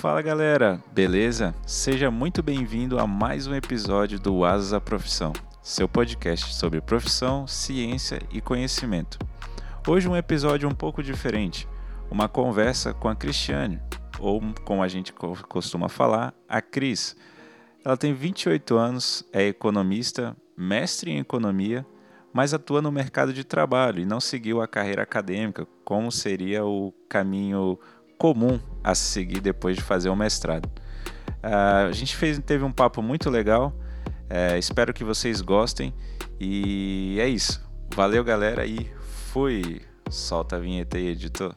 Fala galera, beleza? Seja muito bem-vindo a mais um episódio do Asas à Profissão, seu podcast sobre profissão, ciência e conhecimento. Hoje um episódio um pouco diferente, uma conversa com a Cristiane, ou como a gente costuma falar, a Cris. Ela tem 28 anos, é economista, mestre em economia, mas atua no mercado de trabalho e não seguiu a carreira acadêmica, como seria o caminho comum a seguir depois de fazer o mestrado. Uh, a gente fez, teve um papo muito legal, uh, espero que vocês gostem e é isso. Valeu, galera, e fui! Solta a vinheta aí, editor.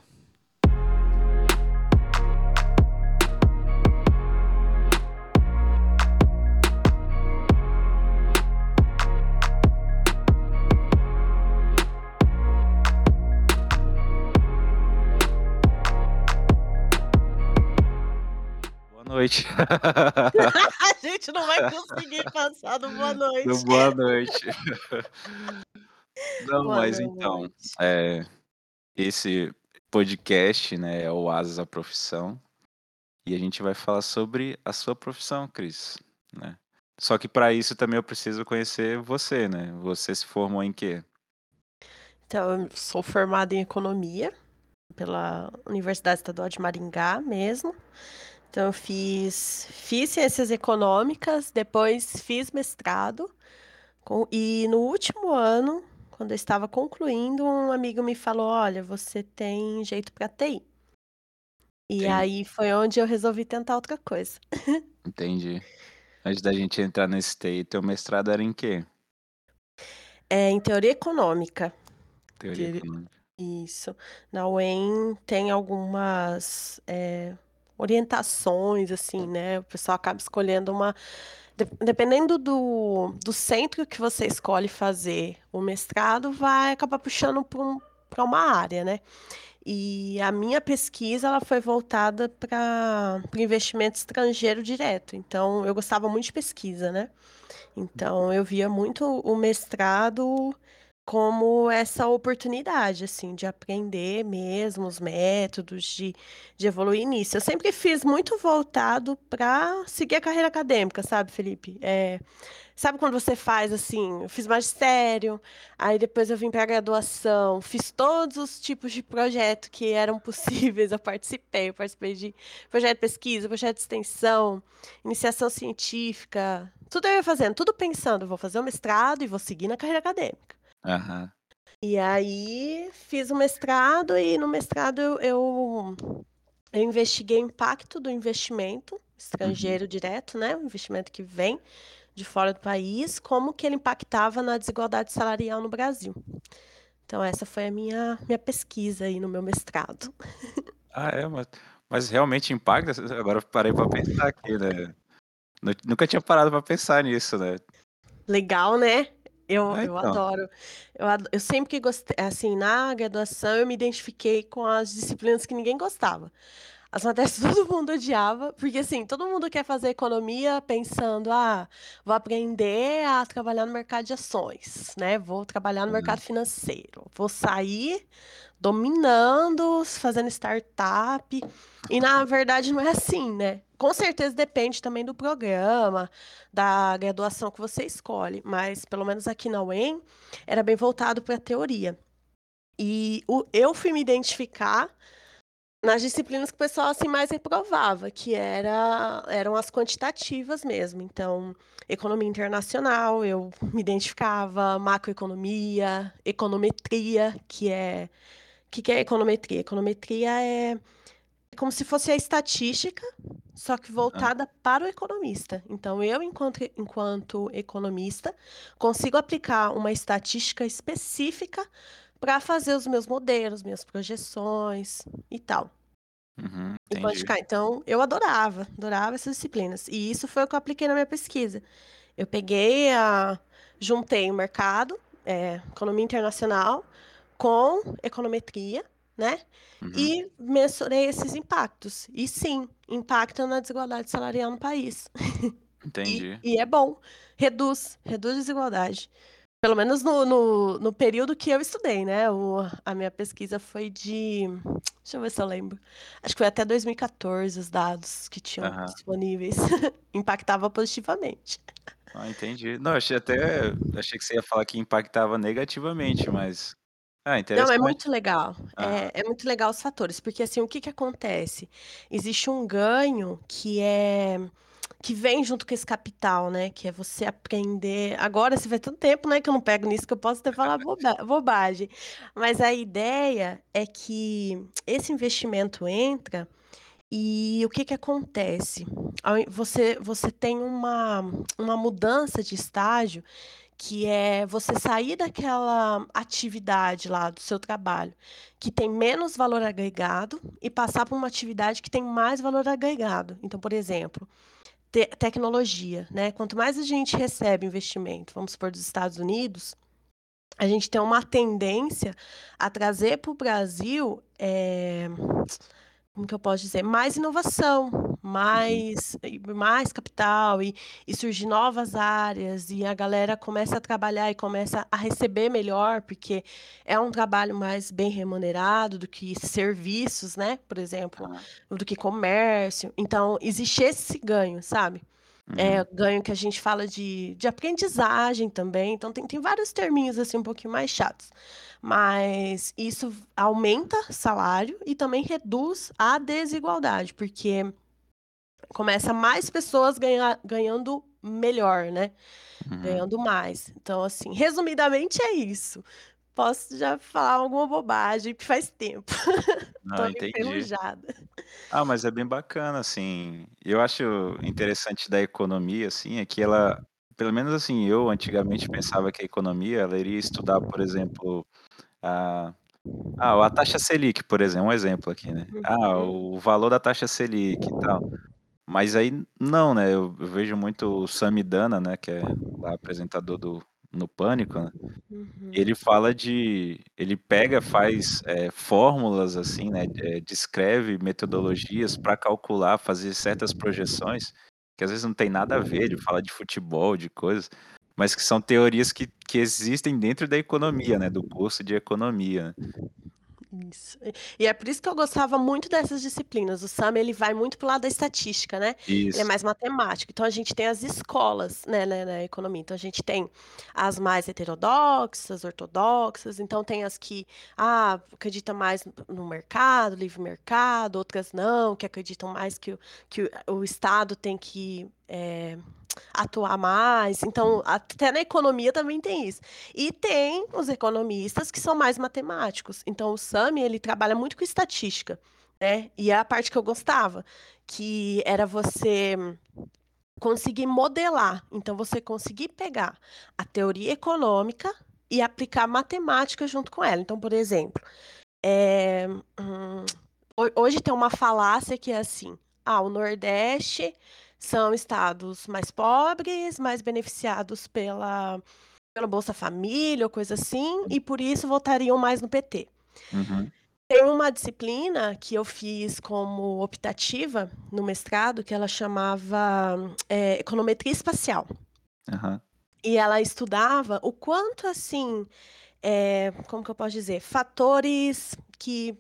Noite. a gente não vai conseguir passar do boa noite. Do boa noite. Não, boa mas noite. então, é, esse podcast, né, é o Asas a Profissão. E a gente vai falar sobre a sua profissão, Cris, né? Só que para isso também eu preciso conhecer você, né? Você se formou em quê? Então, eu sou formada em economia pela Universidade Estadual de Maringá mesmo. Então, eu fiz, fiz ciências econômicas, depois fiz mestrado. Com, e no último ano, quando eu estava concluindo, um amigo me falou: Olha, você tem jeito para TI. E Sim. aí foi onde eu resolvi tentar outra coisa. Entendi. Antes da gente entrar nesse TI, teu mestrado era em quê? É em teoria econômica. Teoria econômica. Isso. Na UEM tem algumas. É, orientações, assim, né? O pessoal acaba escolhendo uma. Dependendo do, do centro que você escolhe fazer o mestrado, vai acabar puxando para um, uma área, né? E a minha pesquisa ela foi voltada para o investimento estrangeiro direto. Então, eu gostava muito de pesquisa, né? Então, eu via muito o mestrado como essa oportunidade, assim, de aprender mesmo os métodos, de, de evoluir nisso. Eu sempre fiz muito voltado para seguir a carreira acadêmica, sabe, Felipe? É, sabe quando você faz assim, eu fiz magistério, aí depois eu vim para a graduação, fiz todos os tipos de projeto que eram possíveis, eu participei, eu participei de projeto de pesquisa, projeto de extensão, iniciação científica, tudo eu ia fazendo, tudo pensando, vou fazer o mestrado e vou seguir na carreira acadêmica. Aham. E aí fiz o mestrado e no mestrado eu, eu, eu investiguei o impacto do investimento Uhum. estrangeiro direto, né? O investimento que vem de fora do país, como que ele impactava na desigualdade salarial no Brasil. Então essa foi a minha, minha pesquisa aí no meu mestrado. Ah, é, mas, mas realmente impacta? Agora eu parei para pensar aqui, né? Nunca tinha parado para pensar nisso, né? Legal, né? Eu, Ah, eu então. adoro. Eu, ado- eu sempre que gostei, assim, na graduação eu me identifiquei com as disciplinas que ninguém gostava. As matérias todo mundo odiava, porque assim, todo mundo quer fazer economia pensando, ah, vou aprender a trabalhar no mercado de ações, né? Vou trabalhar no mercado Uhum. financeiro, vou sair dominando, fazendo startup. E na verdade não é assim, né? Com certeza depende também do programa, da graduação que você escolhe, mas pelo menos aqui na UEM era bem voltado para a teoria. E o- eu fui me identificar nas disciplinas que o pessoal assim mais reprovava, que era, eram as quantitativas mesmo. Então, economia internacional, eu me identificava, macroeconomia, econometria, que é o que, que é econometria? Econometria é, como se fosse a estatística, só que voltada para o economista. Então, eu, enquanto, enquanto economista, consigo aplicar uma estatística específica para fazer os meus modelos, minhas projeções e tal. Uhum, E. Então, eu adorava, adorava essas disciplinas. E isso foi o que eu apliquei na minha pesquisa. Eu peguei a. Juntei o mercado, é, economia internacional, com econometria, né? Uhum. E mensurei esses impactos. E sim, impactam na desigualdade salarial no país. E, Entendi. e é bom. Reduz, reduz a desigualdade. Pelo menos no no no período que eu estudei, né, o a minha pesquisa foi de deixa eu ver se eu lembro, acho que foi até 2014 os dados que tinham Aham. disponíveis. Impactava positivamente. Ah, entendi. Não, achei até achei que você ia falar que impactava negativamente, mas ah, Não, é interessante. muito legal. É é muito legal os fatores, porque, assim, o que que acontece? Existe um ganho que é que vem junto com esse capital, né, que é você aprender agora, assim, faz tanto tempo, né, que eu não pego nisso que eu posso até falar boba bobagem. Mas a ideia é que esse investimento entra e o que que acontece? Você você tem uma uma mudança de estágio, que é você sair daquela atividade lá do seu trabalho, que tem menos valor agregado, e passar pra uma atividade que tem mais valor agregado. Então, por exemplo, te tecnologia, né, quanto mais a gente recebe investimento, vamos supor dos Estados Unidos, a gente tem uma tendência a trazer para o Brasil, eh, como que eu posso dizer? Mais inovação, Uhum. mais mais capital e e surgir novas áreas, e a galera começa a trabalhar e começa a receber melhor, porque é um trabalho mais bem remunerado do que serviços, né, por exemplo, Aham. do que comércio. Então existe esse ganho, sabe? Uhum. É, ganho que a gente fala de de aprendizagem também, então tem tem vários terminhos, assim, um pouquinho mais chatos. Mas isso v aumenta salário e também reduz a desigualdade, porque começa mais pessoas ganhar ganhando melhor, né, Uhum. ganhando mais. Então, assim, resumidamente é isso. Posso já falar alguma bobagem, porque faz tempo. Tô Ah, entendi. enferrujada. Ah, mas é bem bacana, assim. Eu acho interessante da economia, assim, é que ela pelo menos, assim, eu antigamente pensava que a economia ela iria estudar, por exemplo, a ah, a taxa Selic, por exemplo, um exemplo aqui, né. Ah, Uhum. o valor da taxa Selic e tal. Mas aí não, né, eu eu vejo muito o Samidana, né, que é lá apresentador do no Pânico, né, Uhum. ele fala de ele pega, faz, eh, fórmulas, assim, né, eh, descreve metodologias pra calcular, fazer certas projeções, que às vezes não tem nada a ver, ele fala de futebol, de coisas, mas que são teorias que que existem dentro da economia, né, do curso de economia. Isso. E é por isso que eu gostava muito dessas disciplinas. O Sam ele vai muito para o lado da estatística, né, ele é Isso. mais matemático. Então a gente tem as escolas, né, né, na economia. Então a gente tem as mais heterodoxas, ortodoxas, então tem as que, ah, acredita mais no mercado, livre mercado, outras não, que acreditam mais que o que o Estado tem que, eh, atuar mais. Então, até na economia também tem isso. E tem os economistas que são mais matemáticos. Então o Sam, ele trabalha muito com estatística, né, e é a parte que eu gostava, que era você conseguir modelar. Então você conseguir pegar a teoria econômica e aplicar matemática junto com ela. Então, por exemplo, eh, hum, ho hoje tem uma falácia que é assim: "Ah, o nordeste são estados mais pobres, mais beneficiados pela pela Bolsa Família ou coisa assim, e por isso votariam mais no PT". Uhum. Tem uma disciplina que eu fiz como optativa no mestrado, que ela chamava, eh, econometria espacial. Aham. E ela estudava o quanto, assim, eh, como que eu posso dizer? Fatores que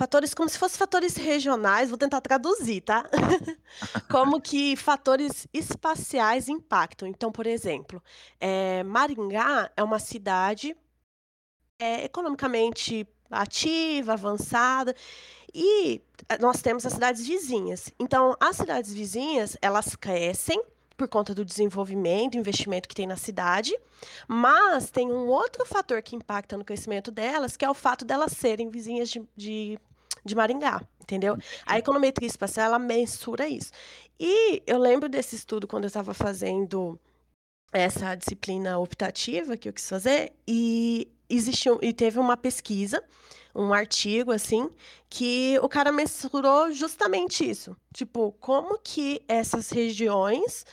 fatores como se fossem fatores regionais, vou tentar traduzir, tá. Como que fatores espaciais impactam. Então, por exemplo, eh, Maringá é uma cidade eh, economicamente ativa, avançada, e nós temos as cidades vizinhas. Então as cidades vizinhas, elas crescem por conta do desenvolvimento, investimento que tem na cidade, mas tem um outro fator que impacta no crescimento delas, que é o fato delas serem vizinhas de de de Maringá, entendeu. A econometria espacial ela mensura isso. E eu lembro desse estudo quando eu estava fazendo essa disciplina optativa que eu quis fazer, e existiu e teve uma pesquisa, um artigo, assim, que o cara mensurou justamente isso, tipo, como que essas regiões,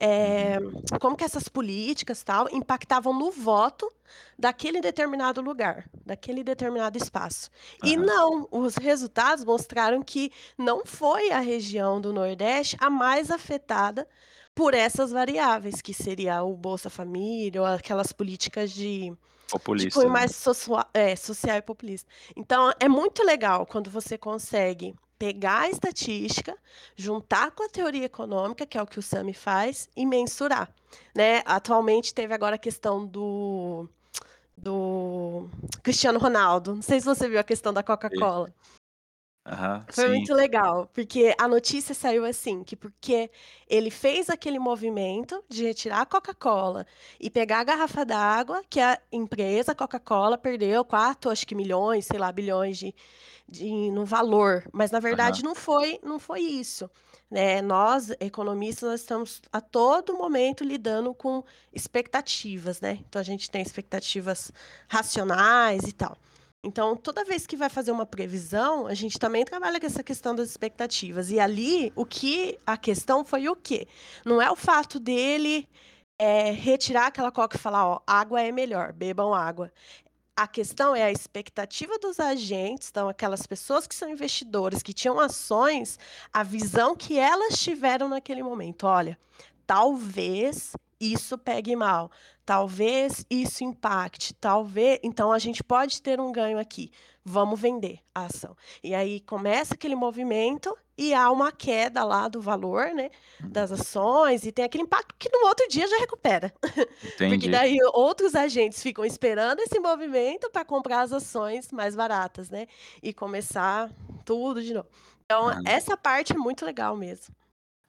eh, Uhum. como que essas políticas, tal, impactavam no voto daquele determinado lugar, daquele determinado espaço. E Aham. não, os resultados mostraram que não foi a região do nordeste a mais afetada por essas variáveis, que seria o Bolsa Família, ou aquelas políticas de populista, tipo, mais né? é, social e populista. Então, é muito legal quando você consegue pegar a estatística, juntar com a teoria econômica, que é o que o SAMI faz, e mensurar. Né? Atualmente teve agora a questão do, do Cristiano Ronaldo. Não sei se você viu a questão da Coca-Cola. Foi sim. muito legal, porque a notícia saiu assim, que porque ele fez aquele movimento de retirar a Coca-Cola e pegar a garrafa d'água, que a empresa Coca-Cola perdeu 4, acho que milhões, sei lá, bilhões de, de no valor, mas na verdade não foi, não foi isso. Né? Nós, economistas, nós estamos a todo momento lidando com expectativas, né? Então a gente tem expectativas racionais e tal. Então, toda vez que vai fazer uma previsão, a gente também trabalha com essa questão das expectativas. E ali, o que a questão foi o quê? Não é o fato dele é, retirar aquela coca e falar, ó, água é melhor, bebam água. A questão é a expectativa dos agentes, então aquelas pessoas que são investidores, que tinham ações, a visão que elas tiveram naquele momento. Olha, talvez isso pegue mal, talvez isso impacte, talvez. Então a gente pode ter um ganho aqui. Vamos vender a ação. E aí começa aquele movimento e há uma queda lá do valor, né, das ações e tem aquele impacto que no outro dia já recupera. Entendi. Porque daí outros agentes ficam esperando esse movimento para comprar as ações mais baratas, né? E começar tudo de novo. Então, Uhum. essa parte é muito legal mesmo.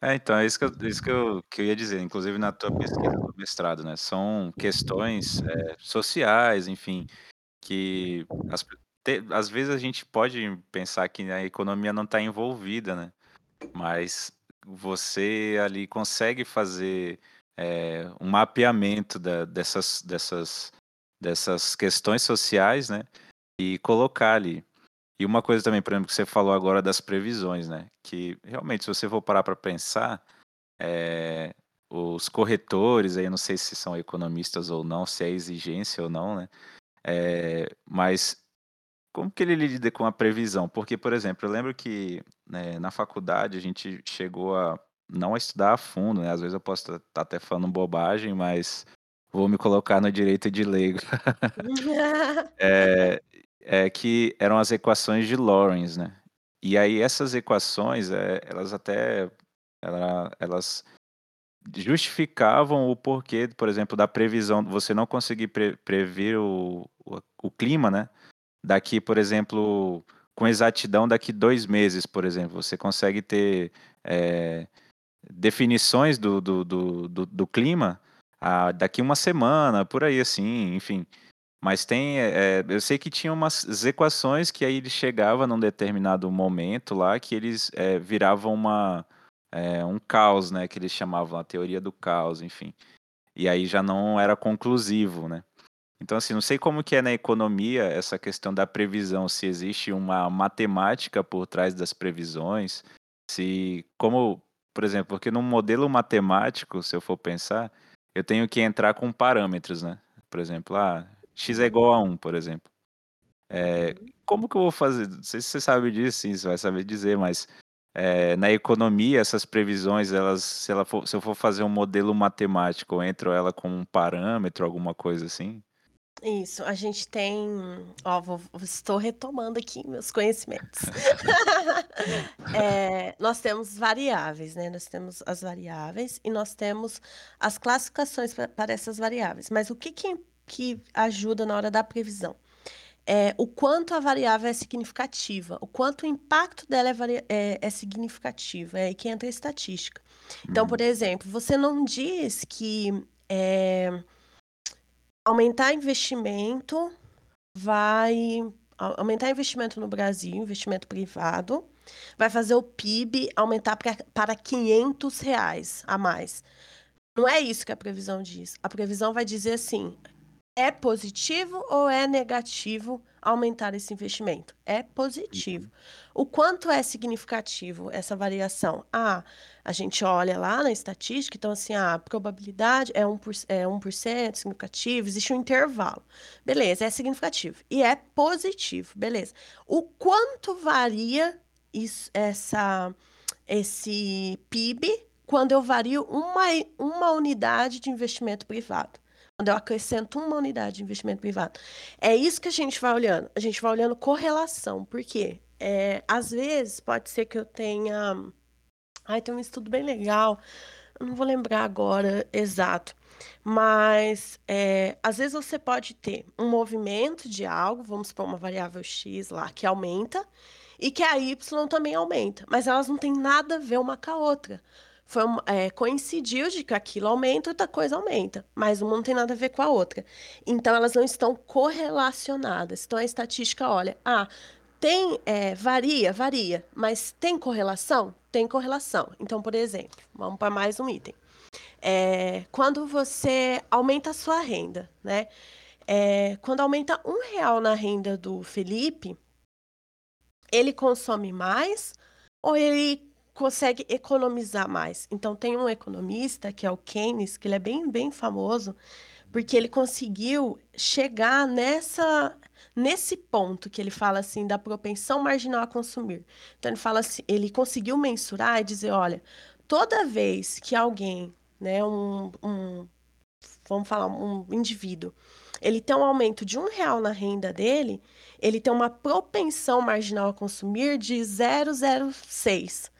É, então, é isso que eu, isso que eu, que eu ia dizer, inclusive na tua pesquisa do mestrado, né? São questões é, sociais, enfim, que as, te, às vezes a gente pode pensar que a economia não está envolvida, né? Mas você ali consegue fazer é, um mapeamento da, dessas, dessas, dessas questões sociais, né? E colocar ali. E uma coisa também, por exemplo, que você falou agora das previsões, né? Que realmente, se você for parar para pensar, é, os corretores, aí eu não sei se são economistas ou não, se é exigência ou não, né? É, mas como que ele lida com a previsão? Porque, por exemplo, eu lembro que né, na faculdade a gente chegou a não a estudar a fundo, né? Às vezes eu posso estar tá até falando bobagem, mas vou me colocar no direito de leigo. é, é, que eram as equações de Lorentz, né? E aí essas equações, é, elas até ela, elas justificavam o porquê, por exemplo, da previsão, você não conseguir pre prever o, o, o, clima, né? Daqui, por exemplo, com exatidão, daqui dois meses, por exemplo, você consegue ter é, definições do, do, do, do, do clima ah, daqui uma semana, por aí assim, enfim. Mas tem, é, eu sei que tinha umas equações que aí ele chegava num determinado momento lá que eles é, viravam uma, é, um caos, né? Que eles chamavam a teoria do caos, enfim. E aí já não era conclusivo, né? Então, assim, não sei como que é na economia essa questão da previsão, se existe uma matemática por trás das previsões, se, como, por exemplo, porque num modelo matemático, se eu for pensar, eu tenho que entrar com parâmetros, né? Por exemplo, ah, x é igual a 1, por exemplo. É, como que eu vou fazer? Não sei se você sabe disso, sim, você vai saber dizer, mas é, na economia, essas previsões, elas, se, ela for, se eu for fazer um modelo matemático, eu entro ela com um parâmetro, alguma coisa assim? Isso, a gente tem. Ó, vou, estou retomando aqui meus conhecimentos. é, nós temos variáveis, né? Nós temos as variáveis e nós temos as classificações para essas variáveis. Mas o que, que que ajuda na hora da previsão. É, o quanto a variável é significativa, o quanto o impacto dela é, é, é significativo, é aí que entra a estatística. Então, por exemplo, você não diz que é, aumentar investimento vai aumentar investimento no Brasil, investimento privado, vai fazer o PIB aumentar pra, para 500 reais a mais. Não é isso que a previsão diz. A previsão vai dizer assim: é positivo ou é negativo aumentar esse investimento? É positivo. O quanto é significativo essa variação? Ah, a gente olha lá na estatística, então assim, a probabilidade é 1%, é 1% significativo, existe um intervalo. Beleza, é significativo. E é positivo, beleza. O quanto varia isso, essa, esse PIB quando eu vario uma, uma unidade de investimento privado. Quando eu acrescento uma unidade de investimento privado. É isso que a gente vai olhando. A gente vai olhando correlação. Por quê? É, às vezes pode ser que eu tenha. Ai, tem um estudo bem legal. Eu não vou lembrar agora exato. Mas é, às vezes você pode ter um movimento de algo, vamos supor uma variável X lá, que aumenta, e que a Y também aumenta, mas elas não têm nada a ver uma com a outra foi, é, coincidiu de que aquilo aumenta, outra coisa aumenta, mas uma não tem nada a ver com a outra. Então, elas não estão correlacionadas. Então, a estatística olha, ah, tem, é, varia, varia, mas tem correlação? Tem correlação. Então, por exemplo, vamos para mais um item. É, quando você aumenta a sua renda, né? É, quando aumenta um real na renda do Felipe, ele consome mais ou ele consegue economizar mais. Então tem um economista que é o Keynes, que ele é bem bem famoso, porque ele conseguiu chegar nessa nesse ponto que ele fala assim da propensão marginal a consumir. Então ele fala assim, ele conseguiu mensurar e dizer, olha, toda vez que alguém, né, um, um vamos falar um indivíduo, ele tem um aumento de um real na renda dele, ele tem uma propensão marginal a consumir de 0,06.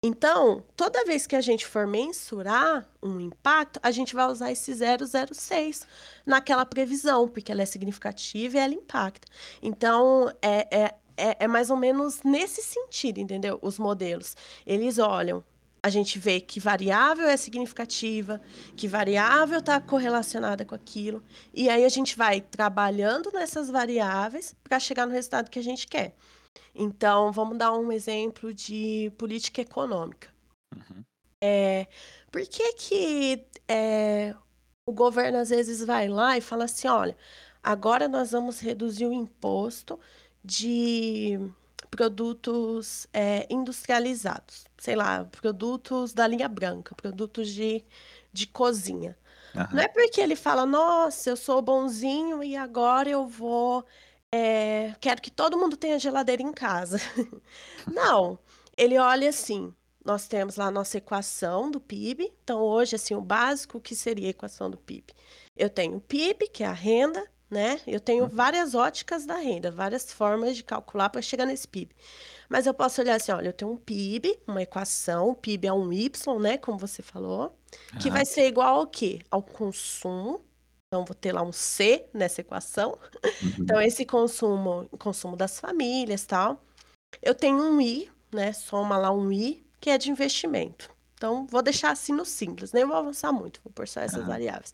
Então, toda vez que a gente for mensurar um impacto, a gente vai usar esse 006 naquela previsão, porque ela é significativa e ela impacta. Então, é, é, é, é mais ou menos nesse sentido, entendeu? Os modelos. Eles olham a gente vê que variável é significativa, que variável está correlacionada com aquilo, e aí a gente vai trabalhando nessas variáveis para chegar no resultado que a gente quer. Então, vamos dar um exemplo de política econômica. Uhum. É, por que, que é, o governo às vezes vai lá e fala assim: olha, agora nós vamos reduzir o imposto de produtos é, industrializados, sei lá, produtos da linha branca, produtos de, de cozinha. Uhum. Não é porque ele fala, nossa, eu sou bonzinho e agora eu vou é, quero que todo mundo tenha geladeira em casa. Não, ele olha assim, nós temos lá a nossa equação do PIB. Então, hoje, assim, o básico, que seria a equação do PIB? Eu tenho o PIB, que é a renda, né? Eu tenho uhum. várias óticas da renda, várias formas de calcular para chegar nesse PIB. Mas eu posso olhar assim, olha, eu tenho um PIB, uma equação, o PIB é um Y, né, como você falou, que uhum. vai ser igual ao quê? Ao consumo então, vou ter lá um C nessa equação. Uhum. Então, esse consumo, consumo das famílias tal. Eu tenho um I, né? Soma lá um I, que é de investimento. Então, vou deixar assim no simples, nem vou avançar muito, vou por só essas variáveis.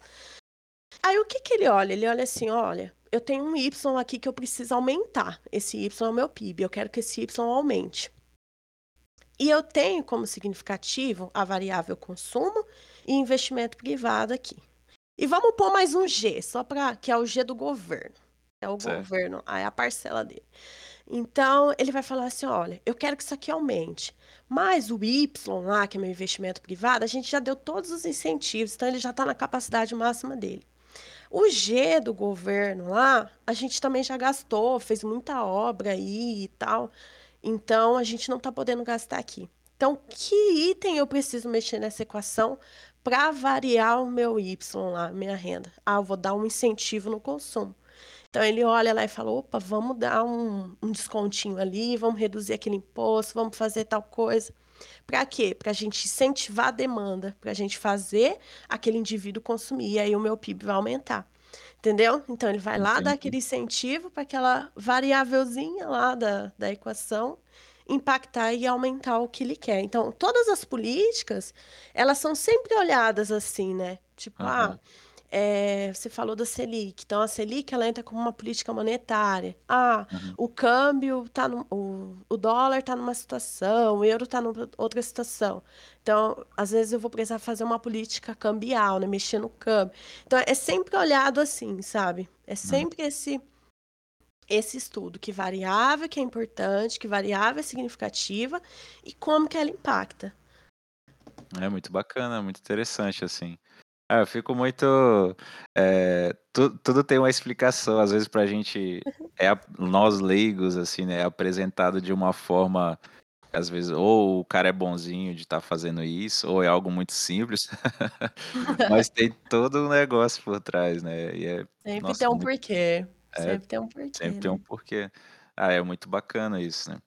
Aí, o que, que ele olha? Ele olha assim: olha, eu tenho um Y aqui que eu preciso aumentar. Esse Y é o meu PIB, eu quero que esse Y aumente. E eu tenho como significativo a variável consumo e investimento privado aqui. E vamos pôr mais um G, só para que é o G do governo. É o certo. governo, aí é a parcela dele. Então, ele vai falar assim: olha, eu quero que isso aqui aumente. Mas o Y lá, que é meu investimento privado, a gente já deu todos os incentivos, então ele já está na capacidade máxima dele. O G do governo lá, a gente também já gastou, fez muita obra aí e tal. Então, a gente não está podendo gastar aqui. Então, que item eu preciso mexer nessa equação para variar o meu Y lá, minha renda. Ah, eu vou dar um incentivo no consumo. Então ele olha lá e fala: opa, vamos dar um, um descontinho ali, vamos reduzir aquele imposto, vamos fazer tal coisa. Para quê? Para a gente incentivar a demanda, para a gente fazer aquele indivíduo consumir, e aí o meu PIB vai aumentar. Entendeu? Então ele vai lá dar aquele incentivo para aquela variávelzinha lá da, da equação impactar e aumentar o que ele quer. Então, todas as políticas, elas são sempre olhadas assim, né? Tipo, uhum. ah, é, você falou da Selic. Então, a Selic, ela entra como uma política monetária. Ah, uhum. o câmbio tá no, o, o dólar está numa situação, o euro está numa outra situação. Então, às vezes eu vou precisar fazer uma política cambial, né? Mexer no câmbio. Então, é sempre olhado assim, sabe? É sempre uhum. esse esse estudo, que variável que é importante, que variável é significativa e como que ela impacta. É muito bacana, muito interessante, assim. Ah, eu fico muito. É, tu, tudo tem uma explicação, às vezes, pra gente, é, nós leigos, assim, né, é apresentado de uma forma às vezes, ou o cara é bonzinho de estar tá fazendo isso, ou é algo muito simples, mas tem todo um negócio por trás, né, e é Sempre nossa, tem um muito porquê, é, sempre tem um porquê, sempre tem um né. porquê. Ah, é muito bacana isso, né.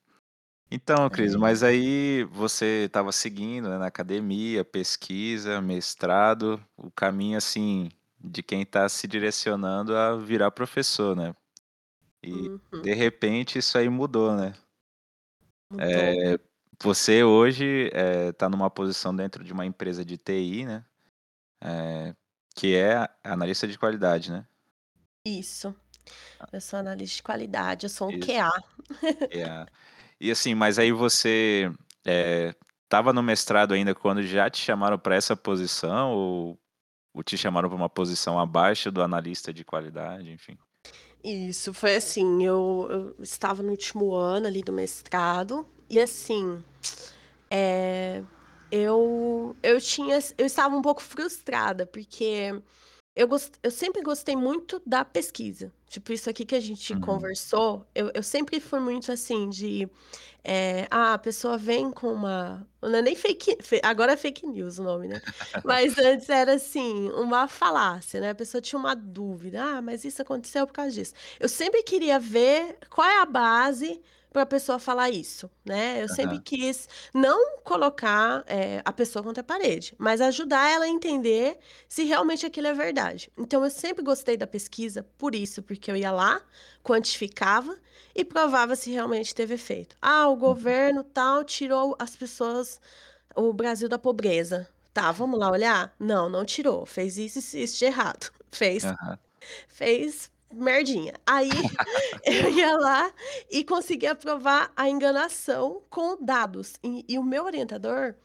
Então, Cris, É. mas aí você estava seguindo, né, na academia, pesquisa, mestrado, o caminho, assim, de quem está se direcionando a virar professor, né. E, Uhum. de repente, isso aí mudou, né. Mudou. Eh, você hoje, eh, tá numa posição dentro de uma empresa de TI, né, eh, que é analista de qualidade, né? Isso. Eu sou analista de qualidade, eu sou um Isso. QA. QA. E assim, mas aí você, eh, estava no mestrado ainda quando já te chamaram pra essa posição ou ou te chamaram pra uma posição abaixo do analista de qualidade, enfim? Isso, foi assim, eu eu estava no último ano ali do mestrado, e assim, eh, eu eu tinha eu estava um pouco frustrada, porque eu gos eu sempre gostei muito da pesquisa, tipo isso aqui que a gente Uhum. conversou, eu eu sempre fui muito assim de, eh, ah, a pessoa vem com uma não é nem fake agora é fake news o nome, né, mas antes era assim, uma falácia, né, a pessoa tinha uma dúvida: "Ah, mas isso aconteceu por causa disso". Eu sempre queria ver qual é a base pra pessoa falar isso, né, eu sempre Aham. quis não colocar, eh, a pessoa contra a parede, mas ajudar ela a entender se realmente aquilo é verdade. Então eu sempre gostei da pesquisa por isso, porque eu ia lá, quantificava e provava se realmente teve efeito. "Ah, o Uhum. governo tal tirou as pessoas o Brasil da pobreza". Tá, vamos lá olhar? Não, não tirou, fez isso, isso e isso de errado. Fez Aham. fez merdinha. Aí eu ia lá e conseguia provar a enganação com dados. E e o meu orientador,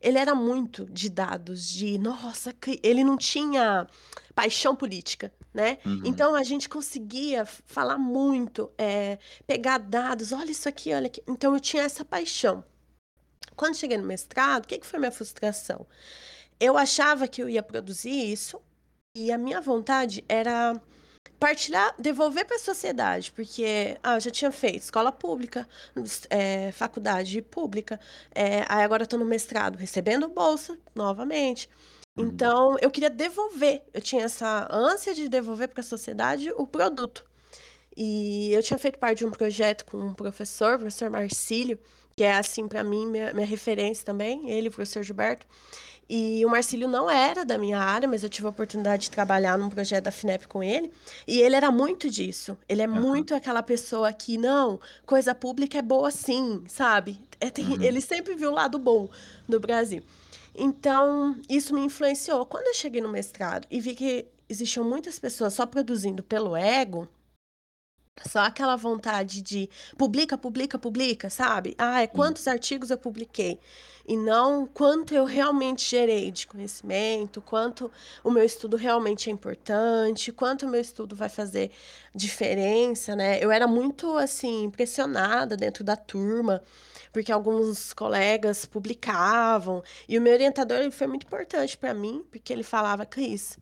ele era muito de dados, de nossa, ele não tinha paixão política, né, Uhum. então a gente conseguia falar muito, eh, pegar dados: "Olha isso aqui, olha aqui", então eu tinha essa paixão. Quando cheguei no mestrado, que que foi minha frustração? Eu achava que eu ia produzir isso, e a minha vontade era partilhar devolver pra sociedade, porque, ah, eu já tinha feito escola pública, eh, faculdade pública, eh, aí agora tô no mestrado recebendo bolsa, novamente. Uhum. Então eu queria devolver, eu tinha essa ânsia de devolver pra sociedade o produto. E eu tinha feito parte de um projeto com um professor, professor Marcílio, que é assim pra mim minha minha referência também, ele o professor Gilberto. E o Marcílio não era da minha área, mas eu tive a oportunidade de trabalhar num projeto da Finep com ele, e ele era muito disso, ele é Aham. muito aquela pessoa que: "Não, coisa pública é boa sim", sabe. Eh, tem Uhum. ele sempre viu o lado bom do Brasil. Então, isso me influenciou. Quando eu cheguei no mestrado e vi que existiam muitas pessoas só produzindo pelo ego só aquela vontade de publica, publica, publica, sabe. "Ah, é Sim. quantos artigos eu publiquei", e não quanto eu realmente gerei de conhecimento, quanto o meu estudo realmente é importante, quanto o meu estudo vai fazer diferença, né. Eu era muito, assim, pressionada dentro da turma, porque alguns colegas publicavam, e o meu orientador ele foi muito importante pra mim, porque ele falava: "Cris,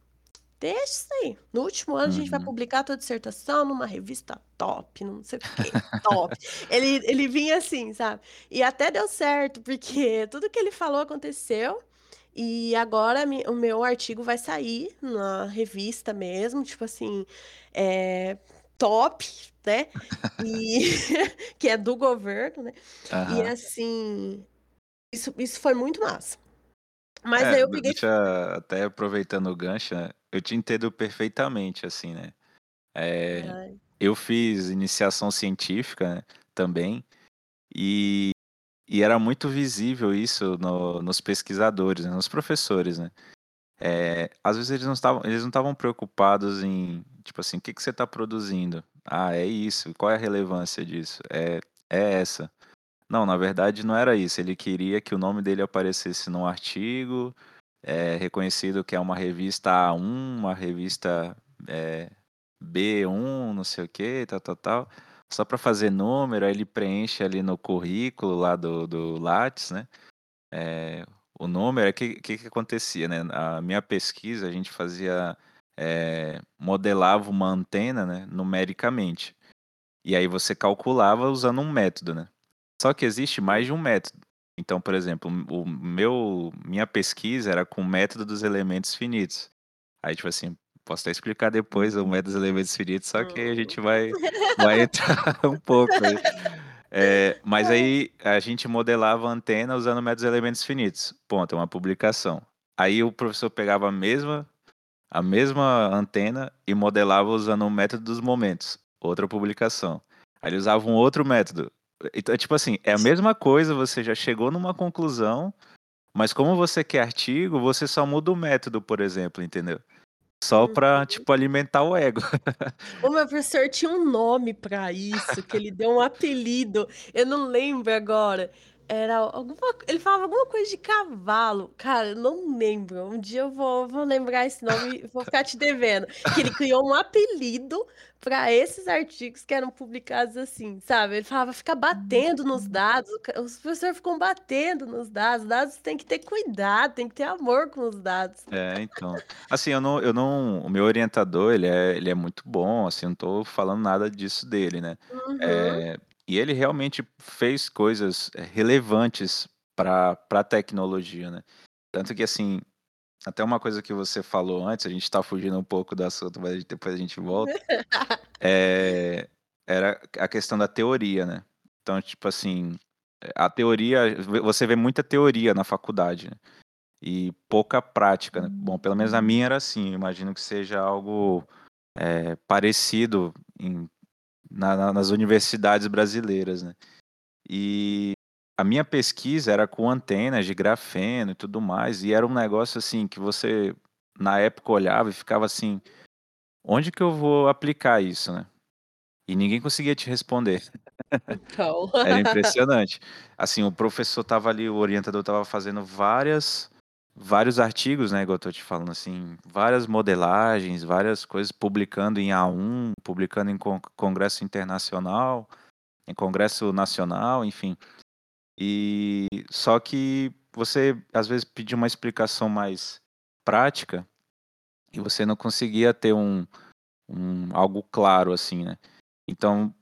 deixa isso aí, no último ano a gente vai Uhum. publicar a tua dissertação numa revista top, não sei o quê, top". Ele ele vinha assim, sabe. E até deu certo, porque tudo que ele falou aconteceu, e agora mi o meu artigo vai sair na revista mesmo, tipo assim, eh, top, né, e que é do governo, né. E Aham. assim, isso isso foi muito massa. Mas É, aí eu de peguei deixa até aproveitando o gancho, né, eu te entendo perfeitamente, assim, né. Ai. eu fiz iniciação científica, né, também, e e era muito visível isso no nos pesquisadores, né, nos professores, né. Eh, às vezes eles não estavam eles não estavam preocupados em, tipo assim: "O que que você tá produzindo?". "Ah, é isso". "Qual é a relevância disso?". "É é essa". Não, na verdade não era isso, ele queria que o nome dele aparecesse num artigo, eh, reconhecido que é uma revista A1, uma revista, eh, B1, não sei o quê, tal, tal, tal, só pra fazer número, aí ele preenche ali no currículo lá do do Lattes, né, eh, o número. Aí que que que acontecia, né, a minha pesquisa a gente fazia, eh, modelava uma antena, né, numericamente, e aí você calculava usando um método, né. Só que existe mais de um método. Então, por exemplo, o meu, minha pesquisa era com o método dos elementos finitos. Aí, tipo assim, posso até explicar depois o método dos elementos finitos, só que a gente vai, vai entrar um pouco aí. É, mas aí a gente modelava a antena usando o método dos elementos finitos. Ponto, é uma publicação. Aí o professor pegava a mesma, a mesma antena e modelava usando o método dos momentos. Outra publicação. Aí ele usava um outro método. Então, tipo assim, é a mesma coisa, você já chegou numa conclusão, mas como você quer artigo, você só muda o método, por exemplo, entendeu? Só pra, Uhum. tipo, alimentar o ego. O meu professor tinha um nome pra isso, que ele deu um apelido, eu não lembro agora. Era alguma ele falava alguma coisa de cavalo, cara, eu não lembro. Um dia eu vou vou lembrar esse nome, vou ficar te devendo. Que ele criou um apelido pra esses artigos que eram publicados assim, sabe. Ele falava: "Fica batendo nos dados", o ca os professor ficam batendo nos dados, dados tem que ter cuidado, tem que ter amor com os dados. É, então. Assim, eu não eu não o meu orientador, ele é ele é muito bom, assim, não tô falando nada disso dele, né. Uhum. Eh, e ele realmente fez coisas relevantes pra pra tecnologia, né. Tanto que, assim, até uma coisa que você falou antes, a gente tá fugindo um pouco do assunto, mas depois a gente volta, eh, era a questão da teoria, né. Então, tipo assim, a teoria você vê muita teoria na faculdade, né, e pouca prática, né. Bom, pelo menos a minha era assim, imagino que seja algo, eh, parecido em na na nas universidades brasileiras, né. E a minha pesquisa era com antenas de grafeno e tudo mais, e era um negócio, assim, que você, na época, olhava e ficava assim: "Onde que eu vou aplicar isso, né?". E ninguém conseguia te responder. Então. Era impressionante. Assim, o professor estava ali, o orientador estava fazendo várias vários artigos, né, igual eu tô te falando, assim, várias modelagens, várias coisas, publicando em A1, publicando em con congresso internacional, em congresso nacional, enfim. E só que você, às vezes, pedia uma explicação mais prática, e você não conseguia ter um um algo claro, assim, né. Então,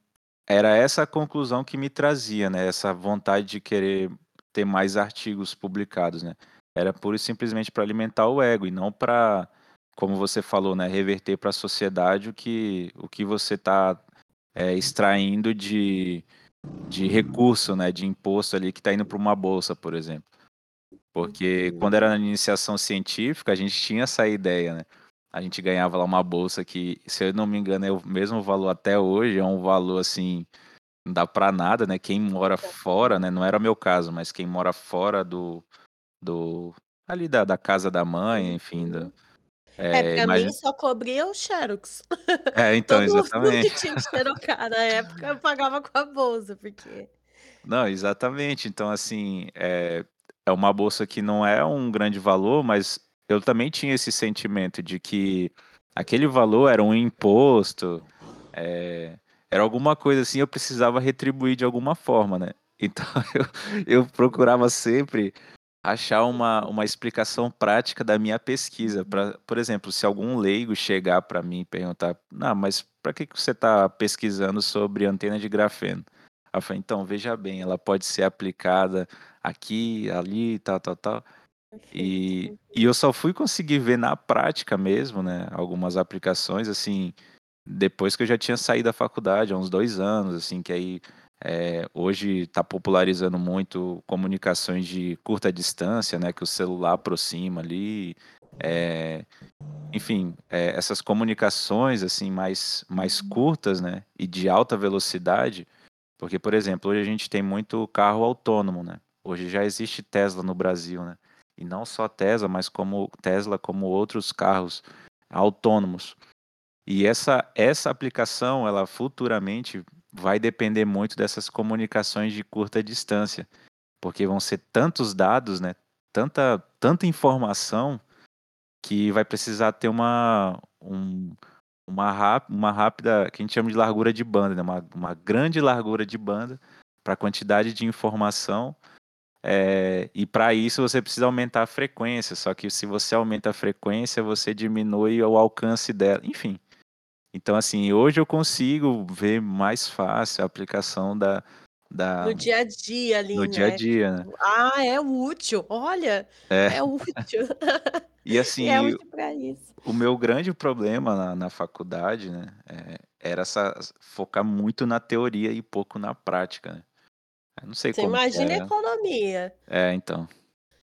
era essa a conclusão que me trazia, né, essa vontade de querer ter mais artigos publicados, né. Era pura e simplesmente pra alimentar o ego e não pra, como você falou, né, reverter pra sociedade o que o que você tá, eh, extraindo de de recurso, né, de imposto ali que tá indo pra uma bolsa, por exemplo. Porque quando era na iniciação científica, a gente tinha essa ideia, né. A gente ganhava lá uma bolsa que, se eu não me engano, é o mesmo valor até hoje, é um valor, assim, não dá pra nada, né. Quem mora fora, né, não era meu caso, mas quem mora fora do do ali da da casa da mãe, enfim, da Uhum. É, eh, pra mim só cobria o Xerox. É, então, Todo exatamente. que tinha que xerocar na época pagava com a bolsa, porque Não, exatamente. Então, assim, eh, é uma bolsa que não é um grande valor, mas eu também tinha esse sentimento de que aquele valor era um imposto, eh, era alguma coisa assim, eu precisava retribuir de alguma forma, né. Então eu eu procurava sempre achar uma uma explicação prática da minha pesquisa pra por exemplo, se algum leigo chegar pra mim e perguntar: "Não, mas pra que que você tá pesquisando sobre antena de grafeno?". Eu falei: "Então, veja bem, ela pode ser aplicada aqui, ali, tal, tal, tal". E e Uhum. eu só fui conseguir ver na prática mesmo, né, algumas aplicações, assim, depois que eu já tinha saído da faculdade, há uns 2 anos, assim, que aí, eh, hoje tá popularizando muito comunicações de curta distância, né, que o celular aproxima ali, eh, enfim, eh, essas comunicações, assim, mais mais curtas, né, e de alta velocidade, porque, por exemplo, hoje a gente tem muito carro autônomo, né. Hoje já existe Tesla no Brasil, né. E não só Tesla, mas como Tesla, como outros carros autônomos. E essa essa aplicação, ela futuramente vai depender muito dessas comunicações de curta distância, porque vão ser tantos dados, né, tanta tanta informação, que vai precisar ter uma um uma ra uma rápida que a gente chama de largura de banda, né, uma uma grande largura de banda pra quantidade de informação, eh, e pra isso você precisa aumentar a frequência, só que se você aumenta a frequência, você diminui o alcance dela, enfim. Então, assim, hoje eu consigo ver mais fácil a aplicação da Da No dia a dia ali, no dia a né, dia, né. ah, é útil, olha, É. é útil. E E é assim, útil pra isso. o meu grande problema na na faculdade, né, eh, era essa focar muito na teoria e pouco na prática, né. Eu não sei Você como imagina é. economia. É, então.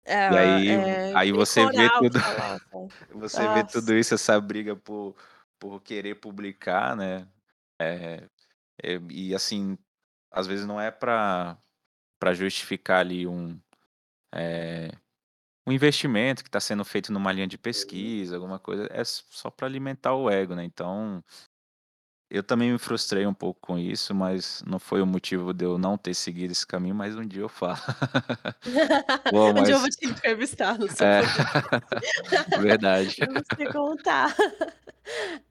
É, E aí é aí você vê tudo você vê Nossa. tudo isso, essa briga por por querer publicar, né, eh eh, e assim, às vezes não é pra justificar ali um, eh, um investimento que está sendo feito numa linha de pesquisa, alguma coisa, é só pra alimentar o ego, né, então eu também me frustrei um pouco com isso, mas não foi o motivo de eu não ter seguido esse caminho, mas um dia eu falo. Bom, Um dia eu mas vou te entrevistar no seu é, verdade. pra você contar.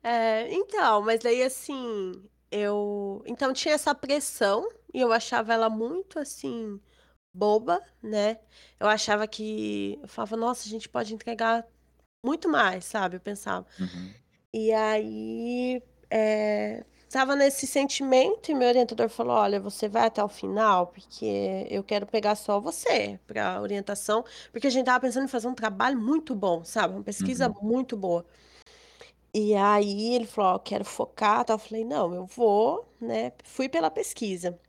Eh, então, mas daí assim, eu então tinha essa pressão, e eu achava ela muito, assim, boba, né, eu achava que eu falava: "Nossa, a gente pode entregar muito mais", sabe, eu pensava. Uhum. E aí, eh, estava nesse sentimento e meu orientador falou: "Olha, você vai até o final, porque eu quero pegar só você pra orientação", porque a gente estava pensando em fazer um trabalho muito bom, sabe, uma pesquisa Uhum. muito boa. E aí ele falou: "Ó, eu quero focar, tal", eu falei: "Não, eu vou", né, fui pela pesquisa.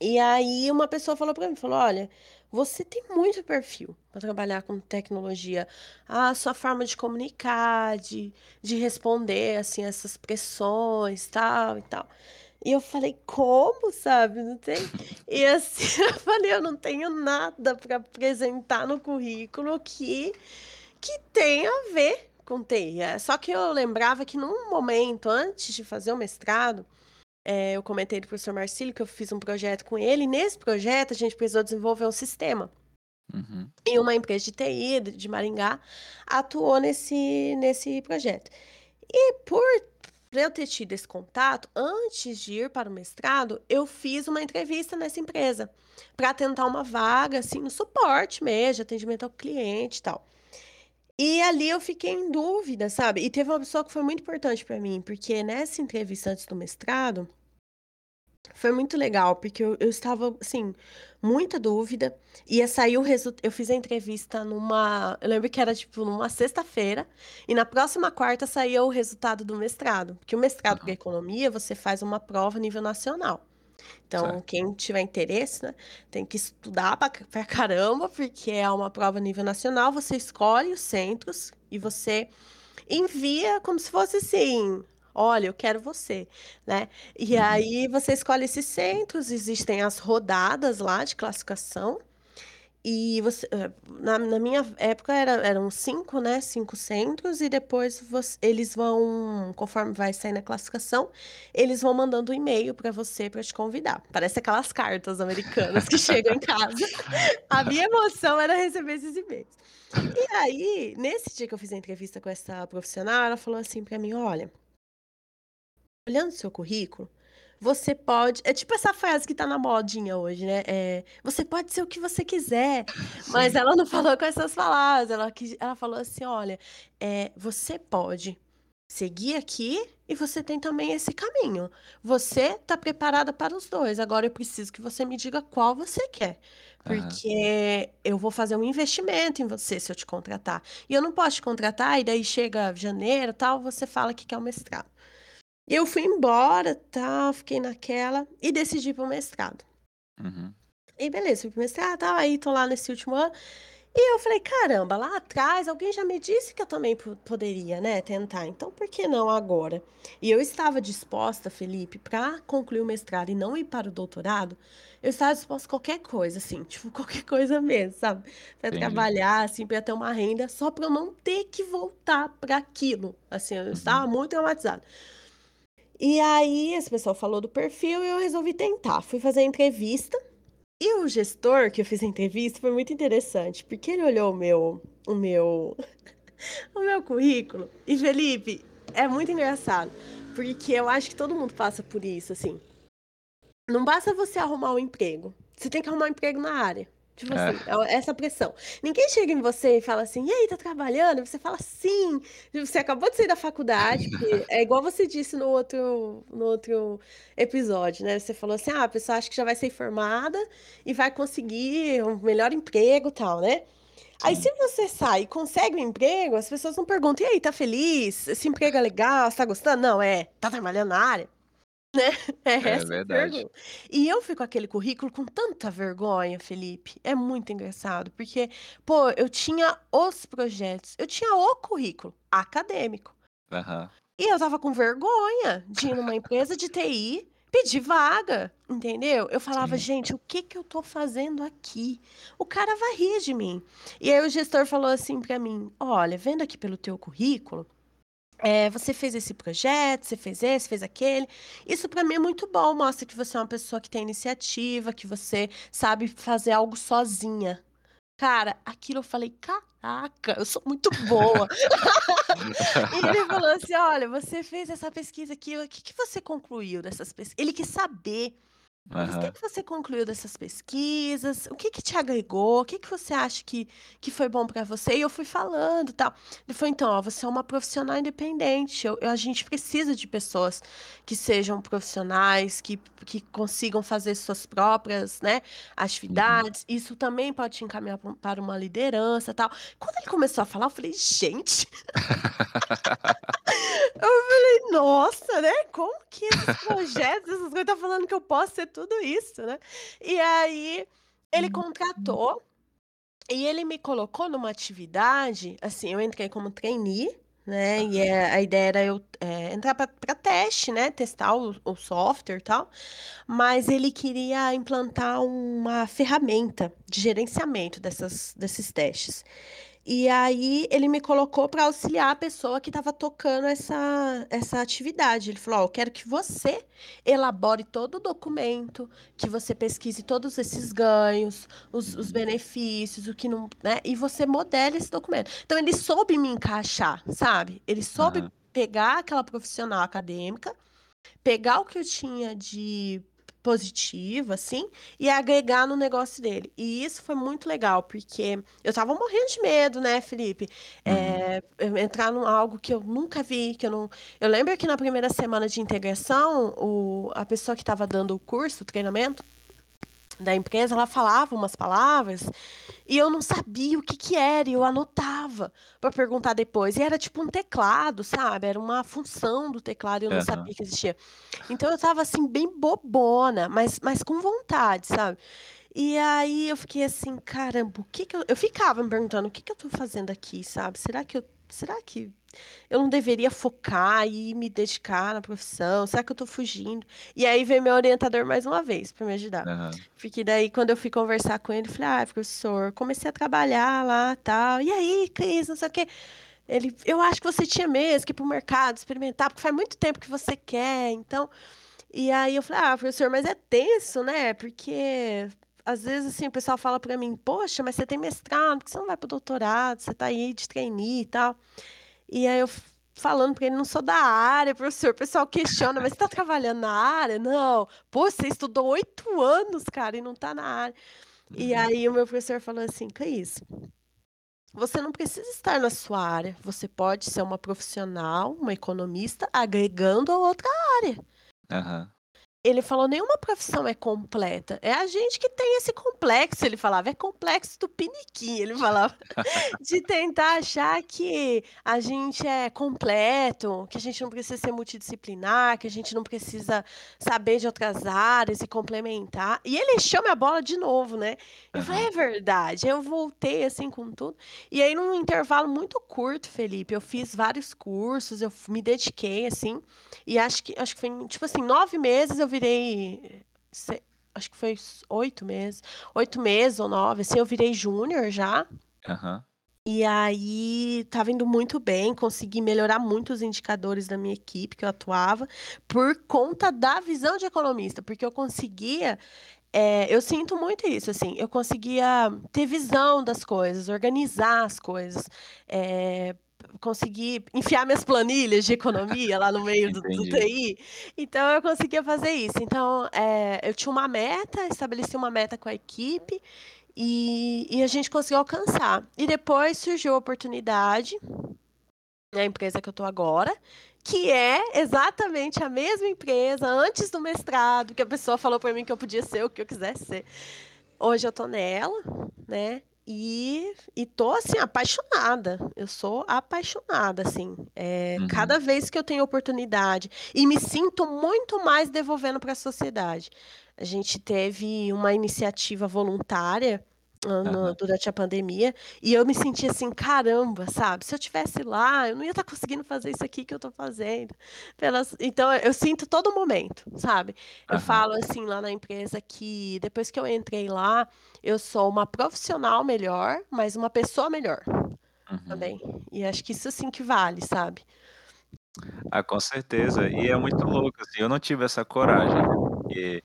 E aí uma pessoa falou pra mim, falou: "Olha, você tem muito perfil pra trabalhar com tecnologia, a sua forma de comunicar, de de responder, assim, essas pressões, tal e tal". E eu falei: "Como?", sabe, não tem e assim, eu falei: "Eu não tenho nada pra apresentar no currículo que que tenha a ver com TI", só que eu lembrava que num momento antes de fazer o mestrado, eh, eu comentei do professor Marcílio que eu fiz um projeto com ele, e nesse projeto a gente precisou desenvolver um sistema. Uhum. E uma empresa de TI de Maringá atuou nesse nesse projeto. E por eu ter tido esse contato, antes de ir para o mestrado, eu fiz uma entrevista nessa empresa, pra tentar uma vaga, assim, no suporte mesmo, atendimento ao cliente e tal. E ali eu fiquei em dúvida, sabe, e teve uma pessoa que foi muito importante pra mim, porque nessa entrevista antes do mestrado foi muito legal, porque eu eu estava, assim, muita dúvida, ia sair o resu eu fiz a entrevista numa eu lembro que era, tipo, numa sexta-feira, e na próxima quarta saía o resultado do mestrado, porque o mestrado Aham. economia, você faz uma prova nível nacional. Então Certo. quem tiver interesse, né, tem que estudar pra ca pra caramba, porque é uma prova nível nacional, você escolhe os centros e você envia como se fosse assim: "Olha, eu quero você", né. E Uhum. aí você escolhe esses centros, existem as rodadas lá de classificação, e você hã, na na minha época era eram 5, né, 5 centros e depois voc eles vão conforme vai saindo a classificação, eles vão mandando um e-mail pra você pra te convidar. Parece aquelas cartas americanas que chegam em casa. A minha emoção era receber esses e-mails. E aí, nesse dia que eu fiz a entrevista com essa profissional, ela falou assim pra mim: "Olha" "olhando o seu currículo, você pode" é tipo essa frase que tá na modinha hoje, né, eh, "você pode ser o que você quiser", mas ela não falou com essas palavras, ela ela falou assim: "Olha, eh, você pode seguir aqui e você tem também esse caminho. Você tá preparada para os 2, agora eu preciso que você me diga qual você quer, porque eu vou fazer um investimento em você se eu te contratar, e eu não posso te contratar e daí chega janeiro, tal, você fala que quer o mestrado". E eu fui embora, tal, fiquei naquela e decidi ir para o mestrado. Uhum. E beleza, fui para o mestrado, tal, aí tô lá nesse último ano, e eu falei: "Caramba, lá atrás alguém já me disse que eu também po poderia, né, tentar, então por que não agora?". E eu estava disposta, Felipe, pra concluir o mestrado e não ir para o doutorado, eu estava disposta a qualquer coisa, assim, tipo, qualquer coisa mesmo, sabe, Entendi. trabalhar, assim, pra ter uma renda, só pra eu não ter que voltar pra aquilo, assim, eu estava Uhum. muito traumatizada. E aí esse pessoal falou do perfil e eu resolvi tentar, fui fazer a entrevista, e o gestor que eu fiz a entrevista foi muito interessante, porque ele olhou o meu o meu o meu currículo. E Felipe, é muito engraçado, porque eu acho que todo mundo passa por isso, assim. Não basta você arrumar um emprego, você tem que arrumar um emprego na área, Tipo assim, é. essa pressão. Ninguém chega em você e fala assim, e aí, tá trabalhando? Você fala sim. Você acabou de sair da faculdade, é igual você disse no outro, no outro episódio, né? Você falou assim, ah, a pessoa acha que já vai ser formada e vai conseguir um melhor emprego e tal, né? Aí, se você sai e consegue um emprego, as pessoas não perguntam, e aí, tá feliz? Esse emprego é legal? Você tá gostando? Não, é. Tá trabalhando na área? Né? É, É essa a verdade. pergunta. E eu fico com aquele currículo com tanta vergonha, Felipe. É muito engraçado, porque, pô, eu tinha os projetos, eu tinha o currículo acadêmico. Aham. E eu tava com vergonha de ir numa empresa de TI pedir vaga, entendeu? Eu falava, Sim. gente, o que que eu tô fazendo aqui? O cara vai rir de mim. E aí o gestor falou assim pra mim: olha, vendo aqui pelo teu currículo, é, você fez esse projeto, você fez esse, fez aquele. Isso pra mim é muito bom, mostra que você é uma pessoa que tem iniciativa, que você sabe fazer algo sozinha. Cara, aquilo eu falei, caraca, eu sou muito boa. E ele falou assim: olha, você fez essa pesquisa aqui, o que, que você concluiu dessas pesquisas? Ele quis saber. Mas o que, Aham. que você concluiu dessas pesquisas? O que, que te agregou? O que, que você acha que, que foi bom pra você? E eu fui falando, tal. Ele falou, então, ó, você é uma profissional independente. Eu, eu- a gente precisa de pessoas que sejam profissionais, que, que consigam fazer suas próprias, né, Uhum. atividades. Isso também pode te encaminhar pra um- para uma liderança, tal. Quando ele começou a falar, eu falei, gente, eu falei, nossa, né? Como que esses projetos, essas coisas, tá falando que eu posso ser tudo isso, né? E aí ele contratou e ele me colocou numa atividade, assim, eu entrei como trainee, né? E é, a ideia era eu é, entrar para teste, né? Testar o, o software e tal. Mas ele queria implantar uma ferramenta de gerenciamento dessas, desses testes. E aí ele me colocou para auxiliar a pessoa que estava tocando essa, essa atividade. Ele falou: Ó, eu quero que você elabore todo o documento, que você pesquise todos esses ganhos, os, os benefícios, o que não, né? E você modele esse documento. Então ele soube me encaixar, sabe? Ele soube pegar aquela profissional acadêmica, pegar o que eu tinha de positivo, assim, e agregar no negócio dele. E isso foi muito legal, porque eu tava morrendo de medo, né, Felipe? Uhum. É, entrar num algo que eu nunca vi, que eu não. Eu lembro que na primeira semana de integração, o, a pessoa que estava dando o curso, o treinamento da empresa, ela falava umas palavras e eu não sabia o que que era, e eu anotava para perguntar depois. E era tipo um teclado, sabe? Era uma função do teclado e eu não Aham. sabia que existia. Então eu tava assim, bem bobona, mas, mas com vontade, sabe? E aí eu fiquei assim, caramba, o que que eu... Eu ficava me perguntando, o que que eu tô fazendo aqui, sabe? Será que eu... Será que eu não deveria focar e me dedicar na profissão? Será que eu tô fugindo? E aí veio meu orientador mais uma vez para me ajudar. Aham. Porque daí, quando eu fui conversar com ele, eu falei, ah, professor, comecei a trabalhar lá, tal. E aí, Cris, não sei o quê. Ele, eu acho que você tinha mesmo que ir pro mercado experimentar, porque faz muito tempo que você quer, então... E aí eu falei, ah, professor, mas é tenso, né? Porque às vezes, assim, o pessoal fala pra mim, poxa, mas você tem mestrado, por que você não vai pro doutorado? Você tá aí de trainee e tal. E aí eu falando pra ele, não sou da área, professor. O pessoal questiona, mas você tá trabalhando na área? Não. Pô, você estudou oito anos, cara, e não tá na área. E Uhum. aí o meu professor falou assim, Cris, você não precisa estar na sua área. Você pode ser uma profissional, uma economista, agregando a outra área. Aham. Ele falou, nenhuma profissão é completa. É a gente que tem esse complexo, ele falava, é complexo do piniquim, ele falava, de tentar achar que a gente é completo, que a gente não precisa ser multidisciplinar, que a gente não precisa saber de outras áreas e complementar. E ele encheu minha bola de novo, né? Eu falei, é verdade. Eu voltei assim com tudo. E aí, num intervalo muito curto, Felipe, eu fiz vários cursos, eu me dediquei, assim, e acho que, acho que foi, tipo assim, nove meses eu virei. Acho que foi oito meses. Oito meses ou nove, assim, eu virei júnior já. Aham. E aí tava indo muito bem, consegui melhorar muito os indicadores da minha equipe que eu atuava, por conta da visão de economista, porque eu conseguia. é, eu sinto muito isso, assim, eu conseguia ter visão das coisas, organizar as coisas, é, conseguir enfiar minhas planilhas de economia lá no meio do, do. TI. Então eu conseguia fazer isso. Então é, eu tinha uma meta, estabeleci uma meta com a equipe E, e a gente conseguiu alcançar. E depois surgiu a oportunidade na empresa que eu estou agora, que é exatamente a mesma empresa antes do mestrado, que a pessoa falou para mim que eu podia ser o que eu quisesse ser. Hoje eu tô nela, né? E, e tô assim apaixonada. Eu sou apaixonada assim. É, uhum. Cada vez que eu tenho oportunidade e me sinto muito mais devolvendo para a sociedade. A gente teve uma iniciativa voluntária no, durante a pandemia, e eu me senti assim, caramba, sabe? Se eu tivesse lá, eu não ia estar tá conseguindo fazer isso aqui que eu estou fazendo. Pelas... Então, eu sinto todo momento, sabe? Eu falo assim lá na empresa que depois que eu entrei lá, eu sou uma profissional melhor, mas uma pessoa melhor uhum. também. E acho que isso assim que vale, sabe? Ah, com certeza. E é muito louco, assim, eu não tive essa coragem, né? porque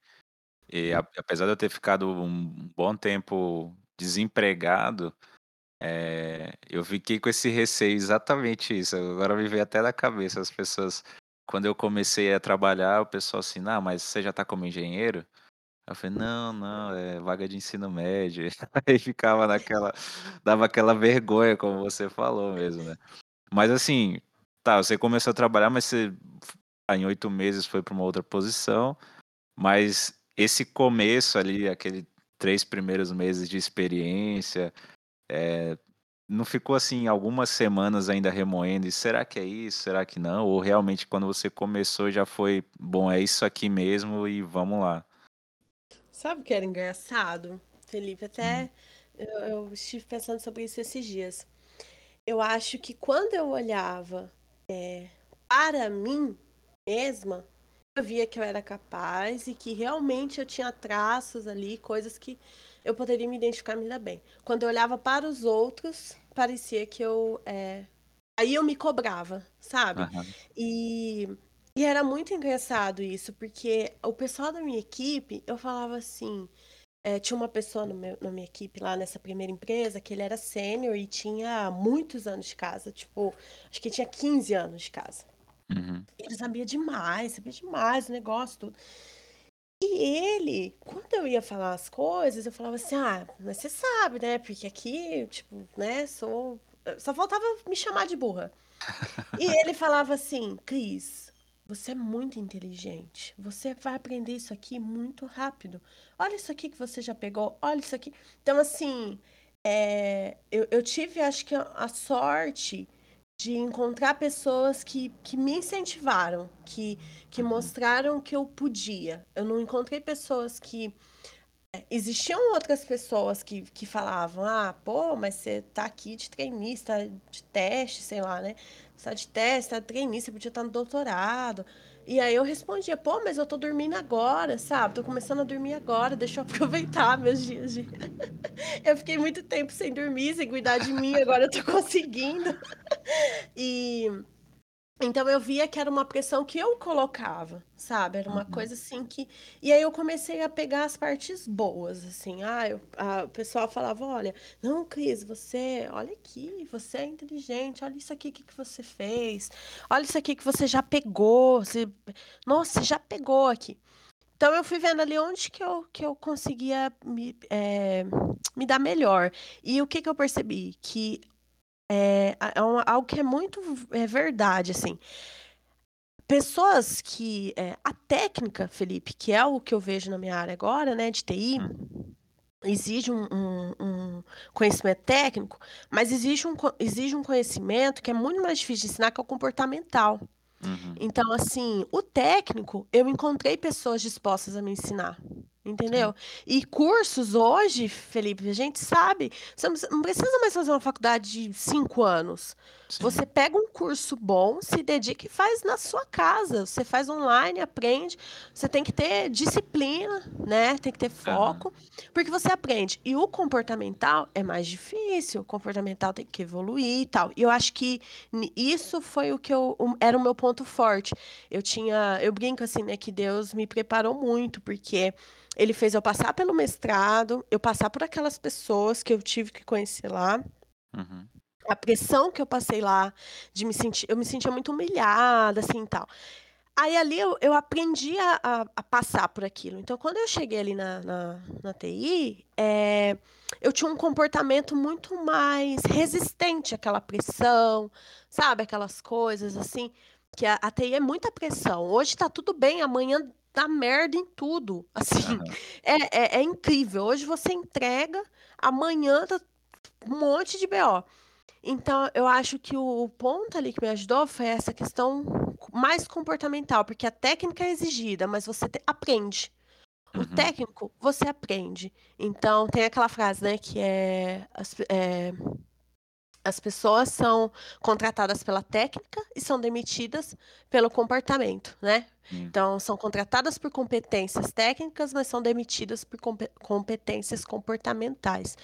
e, apesar de eu ter ficado um bom tempo desempregado, é, eu fiquei com esse receio, exatamente isso. Agora me veio até da cabeça as pessoas. Quando eu comecei a trabalhar, o pessoal assim, não, mas você já tá como engenheiro? Eu falei, não, não, é vaga de ensino médio. Aí ficava naquela, dava aquela vergonha, como você falou mesmo, né? Mas assim, tá, você começou a trabalhar, mas você em oito meses foi para uma outra posição, mas esse começo ali, aquele três primeiros meses de experiência, é, não ficou assim algumas semanas ainda remoendo, e será que é isso, será que não? Ou realmente quando você começou já foi, bom, é isso aqui mesmo e vamos lá? Sabe o que era engraçado, Felipe? Até hum. eu, eu estive pensando sobre isso esses dias. Eu acho que quando eu olhava é, para mim mesma, via que eu era capaz e que realmente eu tinha traços ali, coisas que eu poderia me identificar me dar bem. Quando eu olhava para os outros, parecia que eu. É... Aí eu me cobrava, sabe? Uhum. E, e era muito engraçado isso, porque o pessoal da minha equipe, eu falava assim. É, tinha uma pessoa meu, na minha equipe lá nessa primeira empresa que ele era sênior e tinha muitos anos de casa, tipo, acho que tinha 15 anos de casa. Uhum. Ele sabia demais, sabia demais o negócio, tudo. E ele, quando eu ia falar as coisas, eu falava assim, ah, mas você sabe, né? Porque aqui, tipo, né, sou. Só faltava me chamar de burra. E ele falava assim, Cris, você é muito inteligente. Você vai aprender isso aqui muito rápido. Olha isso aqui que você já pegou, olha isso aqui. Então, assim, é, eu, eu tive, acho que, a, a sorte de encontrar pessoas que, que me incentivaram, que, que uhum. mostraram que eu podia. Eu não encontrei pessoas que. É, existiam outras pessoas que, que falavam: ah, pô, mas você tá aqui de treinista, de teste, sei lá, né? Você tá de teste, tá de treinista, podia estar no doutorado. E aí eu respondia, pô, mas eu tô dormindo agora, sabe? Tô começando a dormir agora, deixa eu aproveitar meus dias de. eu fiquei muito tempo sem dormir, sem cuidar de mim, agora eu tô conseguindo. e então eu via que era uma pressão que eu colocava, sabe? Era uma uhum. coisa assim que. E aí eu comecei a pegar as partes boas, assim. Ah, eu, a, o pessoal falava: olha, não, Cris, você, olha aqui, você é inteligente, olha isso aqui que, que você fez, olha isso aqui que você já pegou. Você... Nossa, você já pegou aqui. Então eu fui vendo ali onde que eu, que eu conseguia me, é, me dar melhor. E o que, que eu percebi? Que é, é um, algo que é muito é verdade, assim. Pessoas que. É, a técnica, Felipe, que é o que eu vejo na minha área agora, né, de TI, hum. exige um, um, um conhecimento técnico, mas exige um, exige um conhecimento que é muito mais difícil de ensinar, que é o comportamental. Uhum. Então, assim, o técnico, eu encontrei pessoas dispostas a me ensinar. Entendeu? E cursos hoje, Felipe, a gente sabe, você não precisa mais fazer uma faculdade de cinco anos. Sim. Você pega um curso bom, se dedica e faz na sua casa. Você faz online, aprende. Você tem que ter disciplina, né? Tem que ter foco, uhum. porque você aprende. E o comportamental é mais difícil. O comportamental tem que evoluir e tal. E eu acho que isso foi o que eu era o meu ponto forte. Eu tinha, eu brinco assim, né, que Deus me preparou muito, porque ele fez eu passar pelo mestrado, eu passar por aquelas pessoas que eu tive que conhecer lá. Uhum. A pressão que eu passei lá, de me sentir, eu me sentia muito humilhada, assim, tal. Aí ali eu, eu aprendi a, a, a passar por aquilo. Então, quando eu cheguei ali na, na, na TI, é, eu tinha um comportamento muito mais resistente àquela pressão, sabe? Aquelas coisas assim, que a, a TI é muita pressão. Hoje tá tudo bem, amanhã dá merda em tudo. Assim, é, é, é incrível. Hoje você entrega, amanhã tá um monte de BO. Então, eu acho que o ponto ali que me ajudou foi essa questão mais comportamental, porque a técnica é exigida, mas você te- aprende. O Uhum. técnico, você aprende. Então, tem aquela frase, né, que é é, as pessoas são contratadas pela técnica e são demitidas pelo comportamento, né? Sim. Então, são contratadas por competências técnicas, mas são demitidas por compe- competências comportamentais.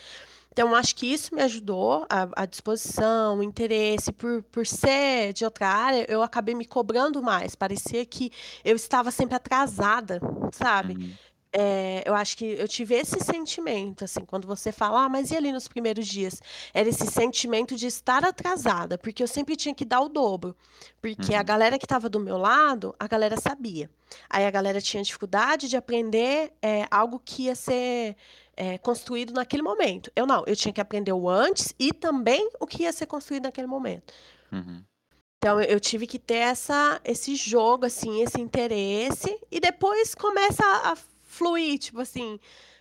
Então, acho que isso me ajudou, a, a disposição, o interesse, por, por ser de outra área, eu acabei me cobrando mais. Parecia que eu estava sempre atrasada, sabe? Uhum. É, eu acho que eu tive esse sentimento, assim, quando você fala, ah, mas e ali nos primeiros dias? Era esse sentimento de estar atrasada, porque eu sempre tinha que dar o dobro. Porque a Uhum. galera que estava do meu lado, a galera sabia. Aí a galera tinha dificuldade de aprender é, algo que ia ser é, construído naquele momento. Eu não, eu tinha que aprender o antes e também o que ia ser construído naquele momento. Uhum. Então eu tive que ter essa, esse jogo, assim, esse interesse, e depois começa a, a fluir, tipo assim,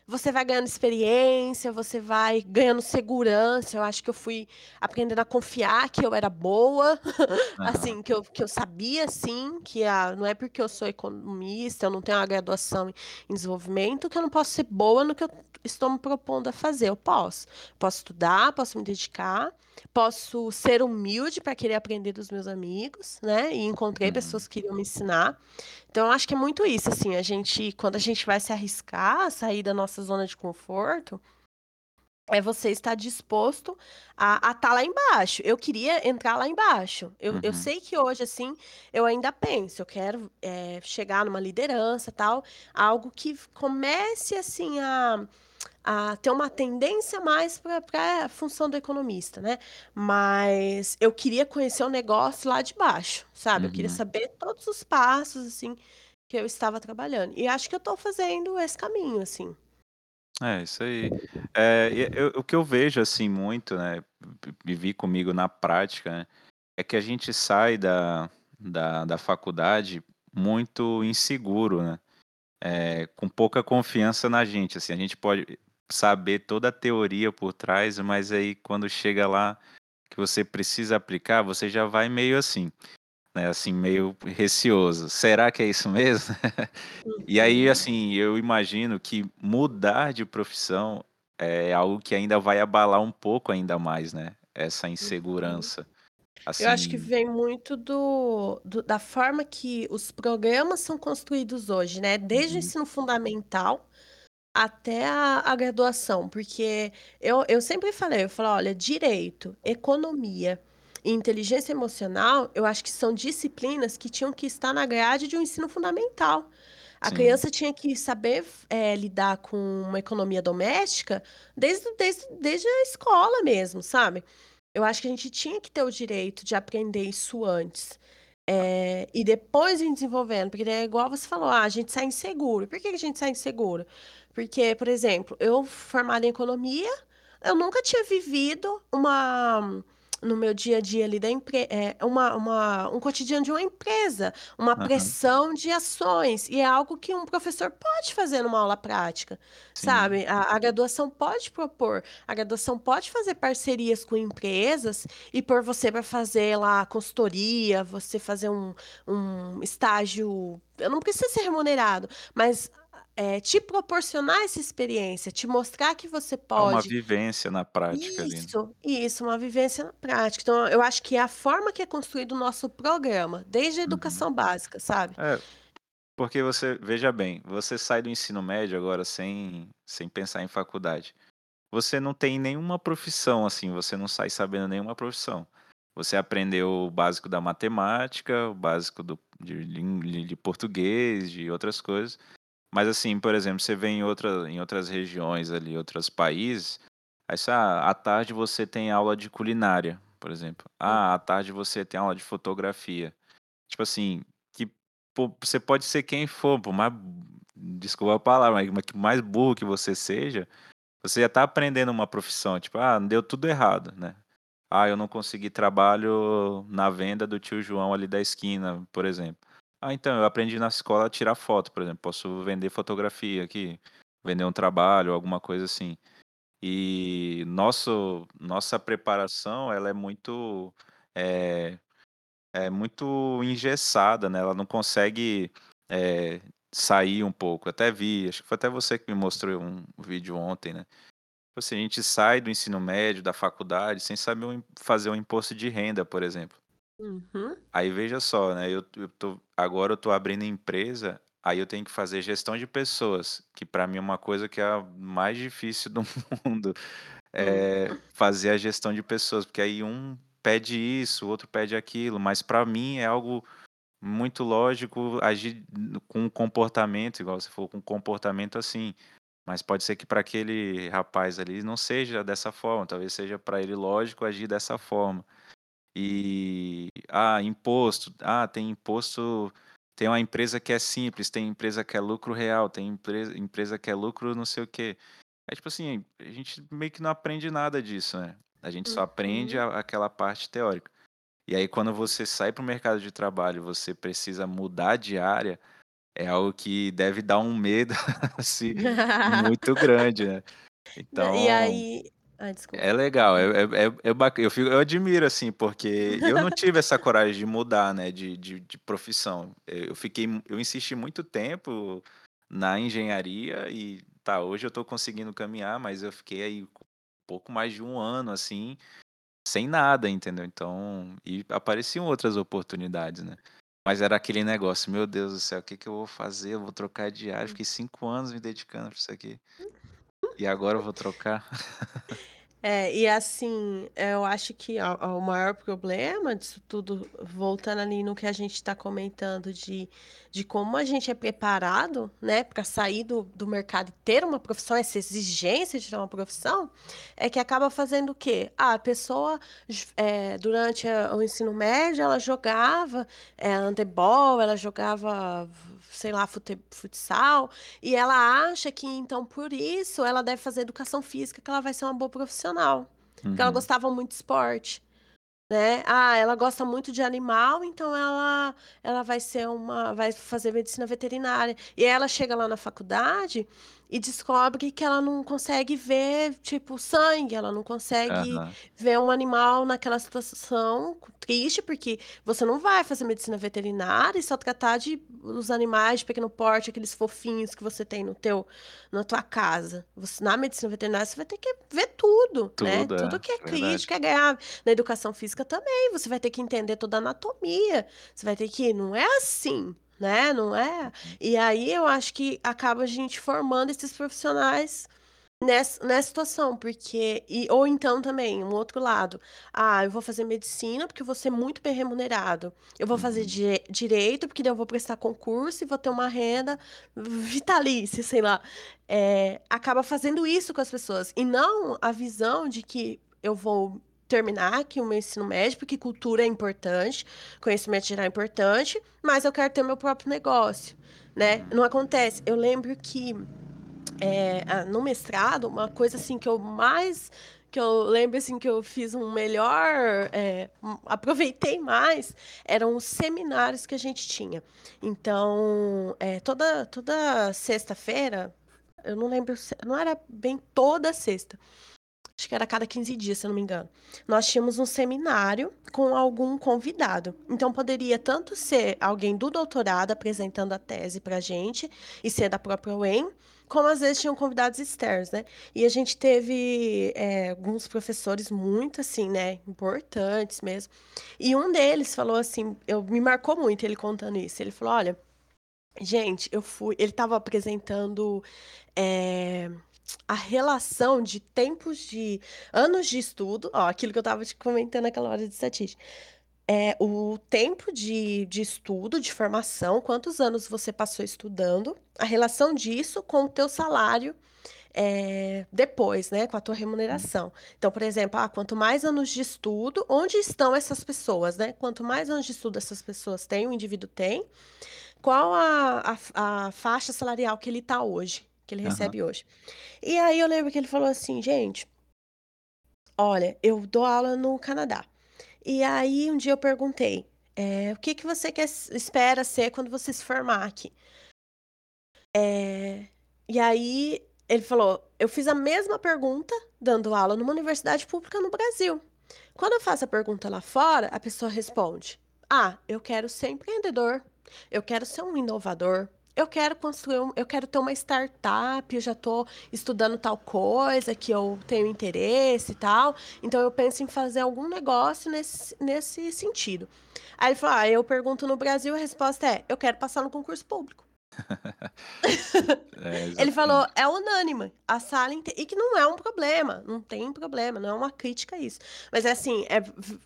você vai ganhando experiência, você vai ganhando segurança. Eu acho que eu fui aprendendo a confiar que eu era boa, Aham. assim, que eu, que eu sabia, sim, que a, não é porque eu sou economista, eu não tenho uma graduação em, em desenvolvimento, que eu não posso ser boa no que eu estou me propondo a fazer. Eu posso. Posso estudar, posso me dedicar, posso ser humilde para querer aprender dos meus amigos, né? E encontrei Uhum. pessoas que queriam me ensinar. Então, eu acho que é muito isso, assim, a gente, quando a gente vai se arriscar, sair da nossa zona de conforto, é você estar disposto a estar lá embaixo. Eu queria entrar lá embaixo. Eu, eu Uhum. sei que hoje, assim, eu ainda penso, eu quero é, chegar numa liderança, tal, algo que comece, assim, a, a ter uma tendência mais para a função do economista, né? Mas eu queria conhecer o negócio lá de baixo, sabe? Eu queria Uhum. saber todos os passos, assim, que eu estava trabalhando. E acho que eu estou fazendo esse caminho, assim. É, isso aí. É, e eu- o que eu vejo assim muito, né, vi- vivi comigo na prática, né, é que a gente sai da, da, da faculdade muito inseguro, né, é, com pouca confiança na gente, assim, a gente pode saber toda a teoria por trás, mas aí quando chega lá que você precisa aplicar, você já vai meio assim, né, assim, meio receoso. Será que é isso mesmo? E aí, Uhum. assim, eu imagino que mudar de profissão é algo que ainda vai abalar um pouco ainda mais, né? Essa Uhum. Insegurança. Eu acho que Assim, vem muito do, do- da forma que os programas são construídos hoje, né? Desde o uhum, ensino fundamental até a, a graduação, porque eu, eu sempre falei, eu falo, olha, direito, economia e inteligência emocional, eu acho que são disciplinas que tinham que estar na grade de um ensino fundamental. A sim, criança tinha que saber eh, lidar com uma economia doméstica desde, desde, desde a escola mesmo, sabe? Eu acho que a gente tinha que ter o direito de aprender isso antes. É, e depois ir desenvolvendo, porque é igual você falou, ah, a gente sai inseguro. Por que a gente sai inseguro? Porque, por exemplo, eu formada em economia, eu nunca tinha vivido uma no meu dia a dia ali da empre é, uma, uma, um cotidiano de uma empresa, uma aham, pressão de ações, e é algo que um professor pode fazer numa aula prática, sim. sabe? A, a graduação pode propor, a graduação pode fazer parcerias com empresas e por você para fazer lá consultoria, você fazer um, um estágio, eu não preciso ser remunerado, mas é, te proporcionar essa experiência, te mostrar que você É uma pode. vivência na prática ali. né? Isso, isso, uma vivência na prática. Então, eu acho que é a forma que é construído o nosso programa, desde a Uhum. educação básica, sabe? É, porque você, veja bem, você sai do ensino médio agora sem, sem pensar em faculdade. Você não tem nenhuma profissão assim, você não sai sabendo nenhuma profissão. Você aprendeu o básico da matemática, o básico do, de, lin- de português, de outras coisas. Mas assim, por exemplo, você vê em, outra, em outras regiões ali, outros países, aí só, ah, à tarde você tem aula de culinária, por exemplo. Ah, à tarde você tem aula de fotografia. Tipo assim, que você pode ser quem for, por mais, desculpa a palavra, mas que mais burro que você seja, você já está aprendendo uma profissão, tipo, ah, deu tudo errado, né? Ah, eu não consegui trabalho na venda do tio João ali da esquina, por exemplo. Ah, então, eu aprendi na escola a tirar foto, por exemplo. Posso vender fotografia aqui, vender um trabalho, alguma coisa assim. E nosso, nossa preparação, ela é muito, é, é muito engessada, né? Ela não consegue é, sair um pouco. Até vi, acho que foi até você que me mostrou um vídeo ontem, né? Tipo assim, a gente sai do ensino médio, da faculdade, sem saber fazer um imposto de renda, por exemplo. Uhum. Aí veja só, né? Eu, eu tô, agora eu tô abrindo empresa, aí eu tenho que fazer gestão de pessoas, que para mim é uma coisa que é a mais difícil do mundo, é fazer a gestão de pessoas, porque aí um pede isso, o outro pede aquilo, mas para mim é algo muito lógico agir com um comportamento, igual você falou, com um comportamento assim. Mas pode ser que para aquele rapaz ali não seja dessa forma, talvez seja para ele lógico agir dessa forma. E ah, imposto, ah, tem imposto, tem uma empresa que é simples, tem empresa que é lucro real, tem empresa, empresa que é lucro não sei o quê. É tipo assim, a gente meio que não aprende nada disso, né? A gente só aprende Uhum. a- aquela parte teórica. E aí quando você sai para o mercado de trabalho, você precisa mudar de área, é algo que deve dar um medo assim muito grande, né? Né, e Então, aí desculpa. é legal, é é é é baca eu fico eu admiro, assim, porque eu não tive essa coragem de mudar, né, de de de profissão. Eh, eu fiquei eu insisti muito tempo na engenharia e tá, hoje eu tô conseguindo caminhar, mas eu fiquei aí pouco mais de um ano, assim, sem nada, entendeu? Então e apareciam outras oportunidades, né. Mas era aquele negócio: "Meu Deus do céu, o que que eu vou fazer? Eu vou trocar de área, fiquei 5 anos me dedicando pra isso aqui, e agora eu vou trocar?" É, e assim, eu acho que o maior problema disso tudo, voltando ali no que a gente está comentando de de como a gente é preparado, né, para sair do do mercado e ter uma profissão, essa exigência de ter uma profissão, é que acaba fazendo o quê? Ah, a pessoa eh, durante o ensino médio, ela jogava, eh, handebol, ela jogava, sei lá, fute futsal, e ela acha que então por isso ela deve fazer educação física, que ela vai ser uma boa profissional, porque ela Uhum. gostava muito de esporte. Né, ah, ela gosta muito de animal, então ela ela vai ser uma vai fazer medicina veterinária. E ela chega lá na faculdade e descobre que ela não consegue ver, tipo, sangue, ela não consegue Aham. ver um animal naquela situação triste, porque você não vai fazer medicina veterinária e só tratar de os animais de pequeno porte, aqueles fofinhos que você tem no teu na tua casa. Você na medicina veterinária você vai ter que ver tudo, né, Tudo, tudo é, que é crítico, é ganhar na educação física também, você vai ter que entender toda a anatomia, você vai ter que não é assim, né, não é Uhum. e aí eu acho que acaba a gente formando esses profissionais nessa nessa situação, porque e ou então também, um outro lado, ah, eu vou fazer medicina, porque eu vou ser muito bem remunerado, eu vou fazer Uhum. die direito, porque daí eu vou prestar concurso e vou ter uma renda vitalícia, sei lá. Eh, acaba fazendo isso com as pessoas, e não a visão de que eu vou terminar aqui o meu ensino médio, porque cultura é importante, conhecimento geral é importante, mas eu quero ter o meu próprio negócio, né. Uhum. Não acontece. Eu lembro que, ah, no mestrado, uma coisa, assim, que eu mais que eu lembro, assim, que eu fiz um melhor, um aproveitei mais, eram os seminários que a gente tinha. Então, eh, toda toda sexta-feira, eu não lembro não era bem toda sexta, acho que era a cada 15 dias, se não me engano. Nós tínhamos um seminário com algum convidado. Então poderia tanto ser alguém do doutorado apresentando a tese pra gente, e ser da própria UEM, como às vezes tinham convidados externos, né. E a gente teve, eh, alguns professores muito, assim, né, importantes mesmo, e um deles falou assim, eu me marcou muito ele contando isso, ele falou: "Olha, gente, eu fui" ele estava apresentando, eh, a relação de tempos de anos de estudo, ó, aquilo que eu estava te comentando aquela hora de estatística, eh, o tempo de de estudo, de formação, quantos anos você passou estudando, a relação disso com o teu salário, eh, depois, né, com a tua remuneração. Então, por exemplo, ah, quanto mais anos de estudo, onde estão essas pessoas, né, quanto mais anos de estudo essas pessoas têm, o indivíduo tem, qual a, a, a faixa salarial que ele tá hoje, que ele Aham. recebe hoje. E aí eu lembro que ele falou assim, gente, olha, eu dou aula no Canadá. E aí um dia eu perguntei, é, o que que você quer, espera ser quando você se formar aqui? É, e aí ele falou, eu fiz a mesma pergunta dando aula numa universidade pública no Brasil. Quando eu faço a pergunta lá fora, a pessoa responde: Ah, eu quero ser empreendedor, eu quero ser um inovador, eu quero construir, eu quero ter uma startup, eu já estou estudando tal coisa que eu tenho interesse e tal, então eu penso em fazer algum negócio nesse, nesse sentido. Aí ele falou: Ah, eu pergunto no Brasil, a resposta é: Eu quero passar no concurso público. É, Ele falou, é unânime, a sala inte... e que não é um problema, não tem problema, não é uma crítica a isso. Mas é assim, é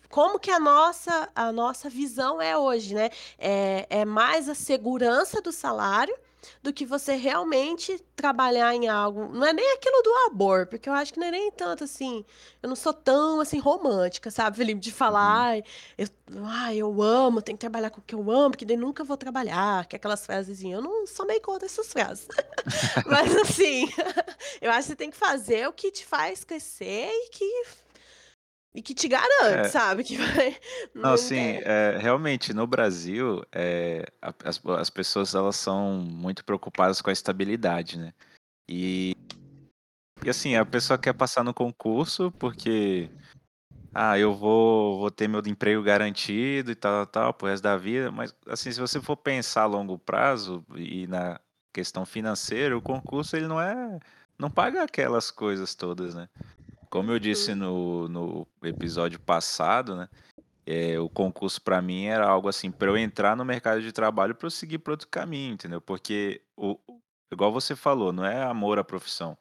como que a nossa a nossa visão é hoje, né? É, é mais a segurança do salário do que você realmente trabalhar em algo. Não é nem aquilo do amor, porque eu acho que não é nem tanto assim. Eu não sou tão assim romântica, sabe, Felipe, de falar, Uhum. ai, eu, ai, eu amo, tenho que trabalhar com o que eu amo, porque daí nunca vou trabalhar, que é aquelas frasezinhas. Eu não sou meio contra essas frases. Mas assim, eu acho que você tem que fazer o que te faz crescer e que, e que te garante, É, sabe? Que vai. não, Não assim, é. é, realmente, no Brasil, é, a- as, as pessoas elas são muito preocupadas com a estabilidade, né? E, e assim, a pessoa quer passar no concurso porque, ah, eu vou, vou ter meu emprego garantido e tal, tal, pro resto da vida, mas assim, se você for pensar a longo prazo e na questão financeira, o concurso ele não é, não paga aquelas coisas todas, né? Como eu disse Uhum, no, no episódio passado, né? é, o concurso para mim era algo assim, para eu entrar no mercado de trabalho para eu seguir para outro caminho, entendeu? Porque, o, igual você falou, não é amor à profissão.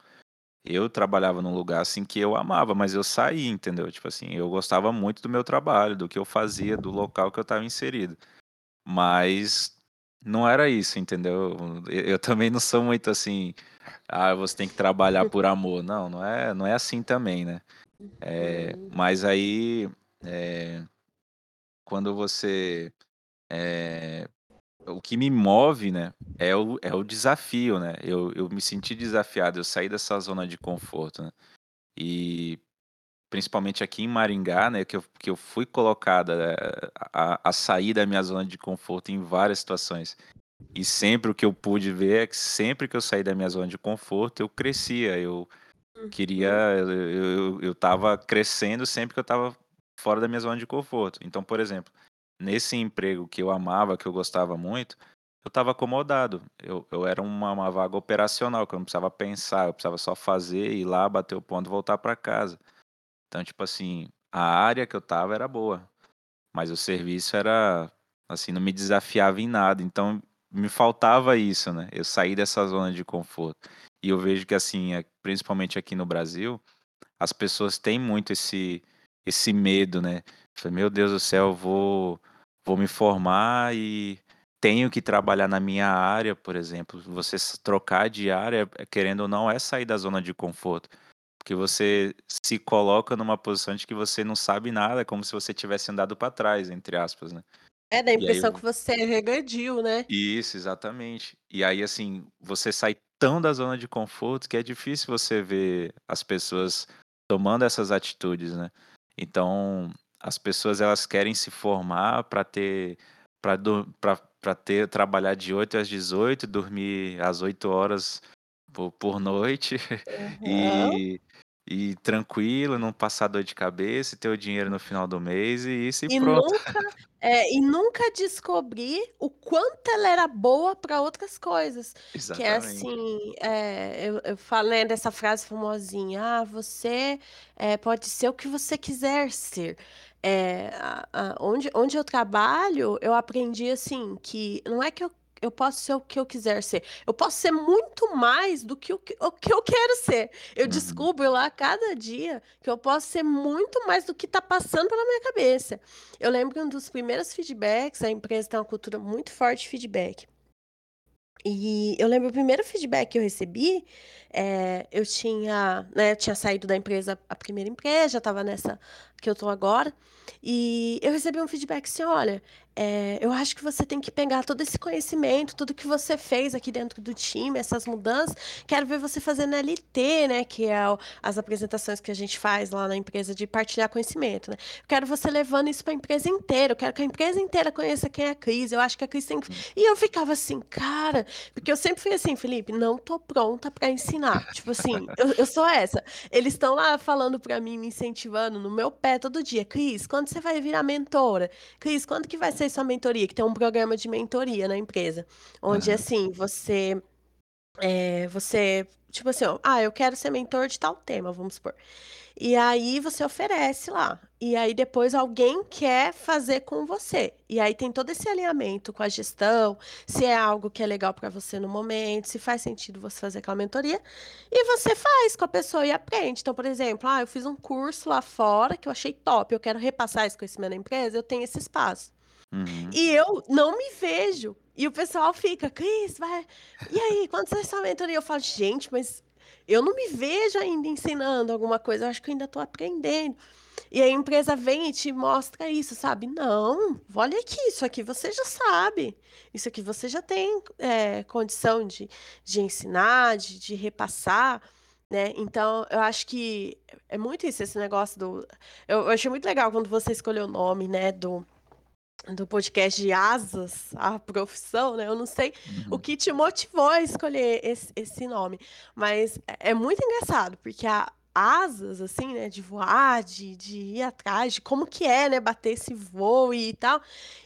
Eu trabalhava num lugar assim que eu amava, mas eu saí, entendeu? Tipo assim, eu gostava muito do meu trabalho, do que eu fazia, do local que eu estava inserido. Mas não era isso, entendeu? Eu, também não sou muito assim, ah, você tem que trabalhar por amor. Não, não é, não é assim também, né? É, uhum, mas aí, é, quando você. é, o que me move, né, é o, é o desafio, né? Eu, eu me senti desafiado, eu saí dessa zona de conforto, né? E principalmente aqui em Maringá, né, que eu, que eu fui colocada eh, a, a sair da minha zona de conforto em várias situações. E sempre o que eu pude ver é que sempre que eu saí da minha zona de conforto, eu crescia, eu queria, uhum, eu, eu, eu tava crescendo sempre que eu tava fora da minha zona de conforto. Então, por exemplo, nesse emprego que eu amava, que eu gostava muito, eu estava acomodado. Eu, eu era uma, uma vaga operacional, que eu não precisava pensar, eu precisava só fazer, ir lá, bater o ponto e voltar para casa. Então, tipo assim, a área que eu tava era boa, mas o serviço era, assim, não me desafiava em nada. Então, me faltava isso, né? Eu saí dessa zona de conforto. E eu vejo que, assim, é- principalmente aqui no Brasil, as pessoas têm muito esse, esse medo, né? Meu Deus do céu, eu vou, vou me formar e tenho que trabalhar na minha área, por exemplo. Você trocar de área, querendo ou não, é sair da zona de conforto. Porque você se coloca numa posição de que você não sabe nada, é como se você tivesse andado para trás, entre aspas, né? É, dá a E aí, impressão que você regrediu, né? isso, exatamente. E aí, assim, você sai tão da zona de conforto que é difícil você ver as pessoas tomando essas atitudes, né? Então, as pessoas elas querem se formar para ter para ter trabalhar de 8 às 18, dormir às 8 horas por, por noite Aham. e e tranquilo, não passar dor de cabeça, e ter o dinheiro no final do mês e isso e E pronto. nunca é, e nunca descobri o quanto ela era boa para outras coisas, que é Exatamente. assim, eh, eu eu falei dessa frase famosinha: "Ah, você, eh, pode ser o que você quiser ser". Eh, a a onde onde eu trabalho, eu aprendi, assim, que não é que eu eu posso ser o que eu quiser ser, eu posso ser muito mais do que o que o que eu quero ser. Eu Uhum, descubro lá cada dia que eu posso ser muito mais do que está passando pela minha cabeça. Eu lembro que um dos primeiros feedbacks, a empresa tem uma cultura muito forte de feedback. E eu lembro o primeiro feedback que eu recebi, eh, eu tinha, né, eu tinha saído da empresa, a primeira empresa, já estava nessa que eu tô agora, e eu recebi um feedback assim: "Olha, eh, eu acho que você tem que pegar todo esse conhecimento, tudo que você fez aqui dentro do time, essas mudanças, quero ver você fazendo LT, né, que é o as apresentações que a gente faz lá na empresa de partilhar conhecimento, né. Eu quero você levando isso para a empresa inteira, eu quero que a empresa inteira conheça quem é a Cris, eu acho que a Cris tem que e eu ficava assim: "Cara", porque eu sempre fui assim: "Felipe, não tô pronta para ensinar", tipo assim, eu eu sou essa. Eles estão lá falando para mim, me incentivando no meu pé todo dia: "Cris, quando você vai virar mentora? Cris, quando que vai ser sua mentoria?", que tem um programa de mentoria na empresa, onde Aham. assim, você, eh, você tipo assim, ó: "Ah, eu quero ser mentor de tal tema", vamos supor. E aí você oferece lá, e aí depois alguém quer fazer com você, e aí tem todo esse alinhamento com a gestão, se é algo que é legal para você no momento, se faz sentido você fazer aquela mentoria, e você faz com a pessoa e aprende. Então, por exemplo, ah, eu fiz um curso lá fora que eu achei top, eu quero repassar esse conhecimento na empresa, eu tenho esse espaço. Uhum. E eu não me vejo, e o pessoal fica: "Cris, vai e aí, quando sai sua mentoria?" Eu falo: "Gente, mas eu não me vejo ainda ensinando alguma coisa, eu acho que eu ainda estou aprendendo". E a empresa vem e te mostra isso, sabe: "Não, olha aqui, isso aqui você já sabe, isso aqui você já tem, eh, condição de de ensinar, de de repassar", né. Então eu acho que é muito isso, esse negócio do eu eu achei muito legal quando você escolheu o nome, né, do do podcast de Asas à Profissão, né, eu não sei o Uhum. que te motivou a escolher esse esse nome, mas é é muito engraçado, porque a asas, assim, né, de voar, de de ir atrás, de como que é, né, bater esse voo e tal,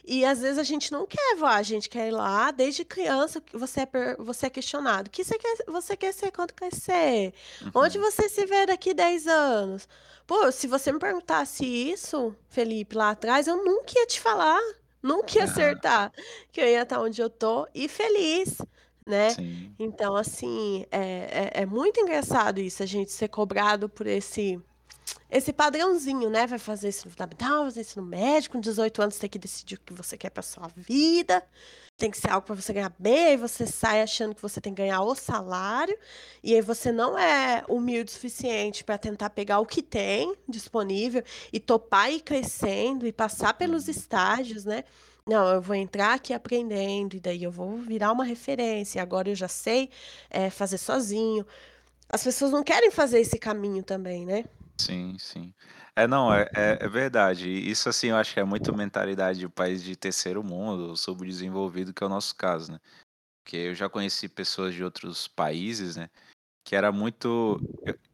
e às vezes a gente não quer voar, a gente quer ir lá desde criança você é você é questionado: "O que você quer você quer ser quando crescer? Onde Uhum. você se vê daqui 10 anos?". Pô, se você me perguntasse isso, Felipe, lá atrás, eu nunca ia te falar, nunca ia acertar que eu ia estar onde eu tô e feliz, né. Sim. Então assim, é é é muito engraçado isso, a gente ser cobrado por esse esse padrãozinho, né, vai fazer ensino fundamental, fazer ensino médio, com 18 anos tem que decidir o que você quer para sua vida, tem que ser algo para você ganhar bem, aí você sai achando que você tem que ganhar o salário, e aí você não é humilde o suficiente para tentar pegar o que tem disponível e topar ir crescendo e passar pelos Uhum. estágios, né. "Não, eu vou entrar aqui aprendendo e daí eu vou virar uma referência, agora eu já sei, eh, fazer sozinho". As pessoas não querem fazer esse caminho também, né. Sim, sim. É, não, é é é verdade. Isso, assim, eu acho que é muito mentalidade de país de terceiro mundo, subdesenvolvido, que é o nosso caso, né. Porque eu já conheci pessoas de outros países, né, que era muito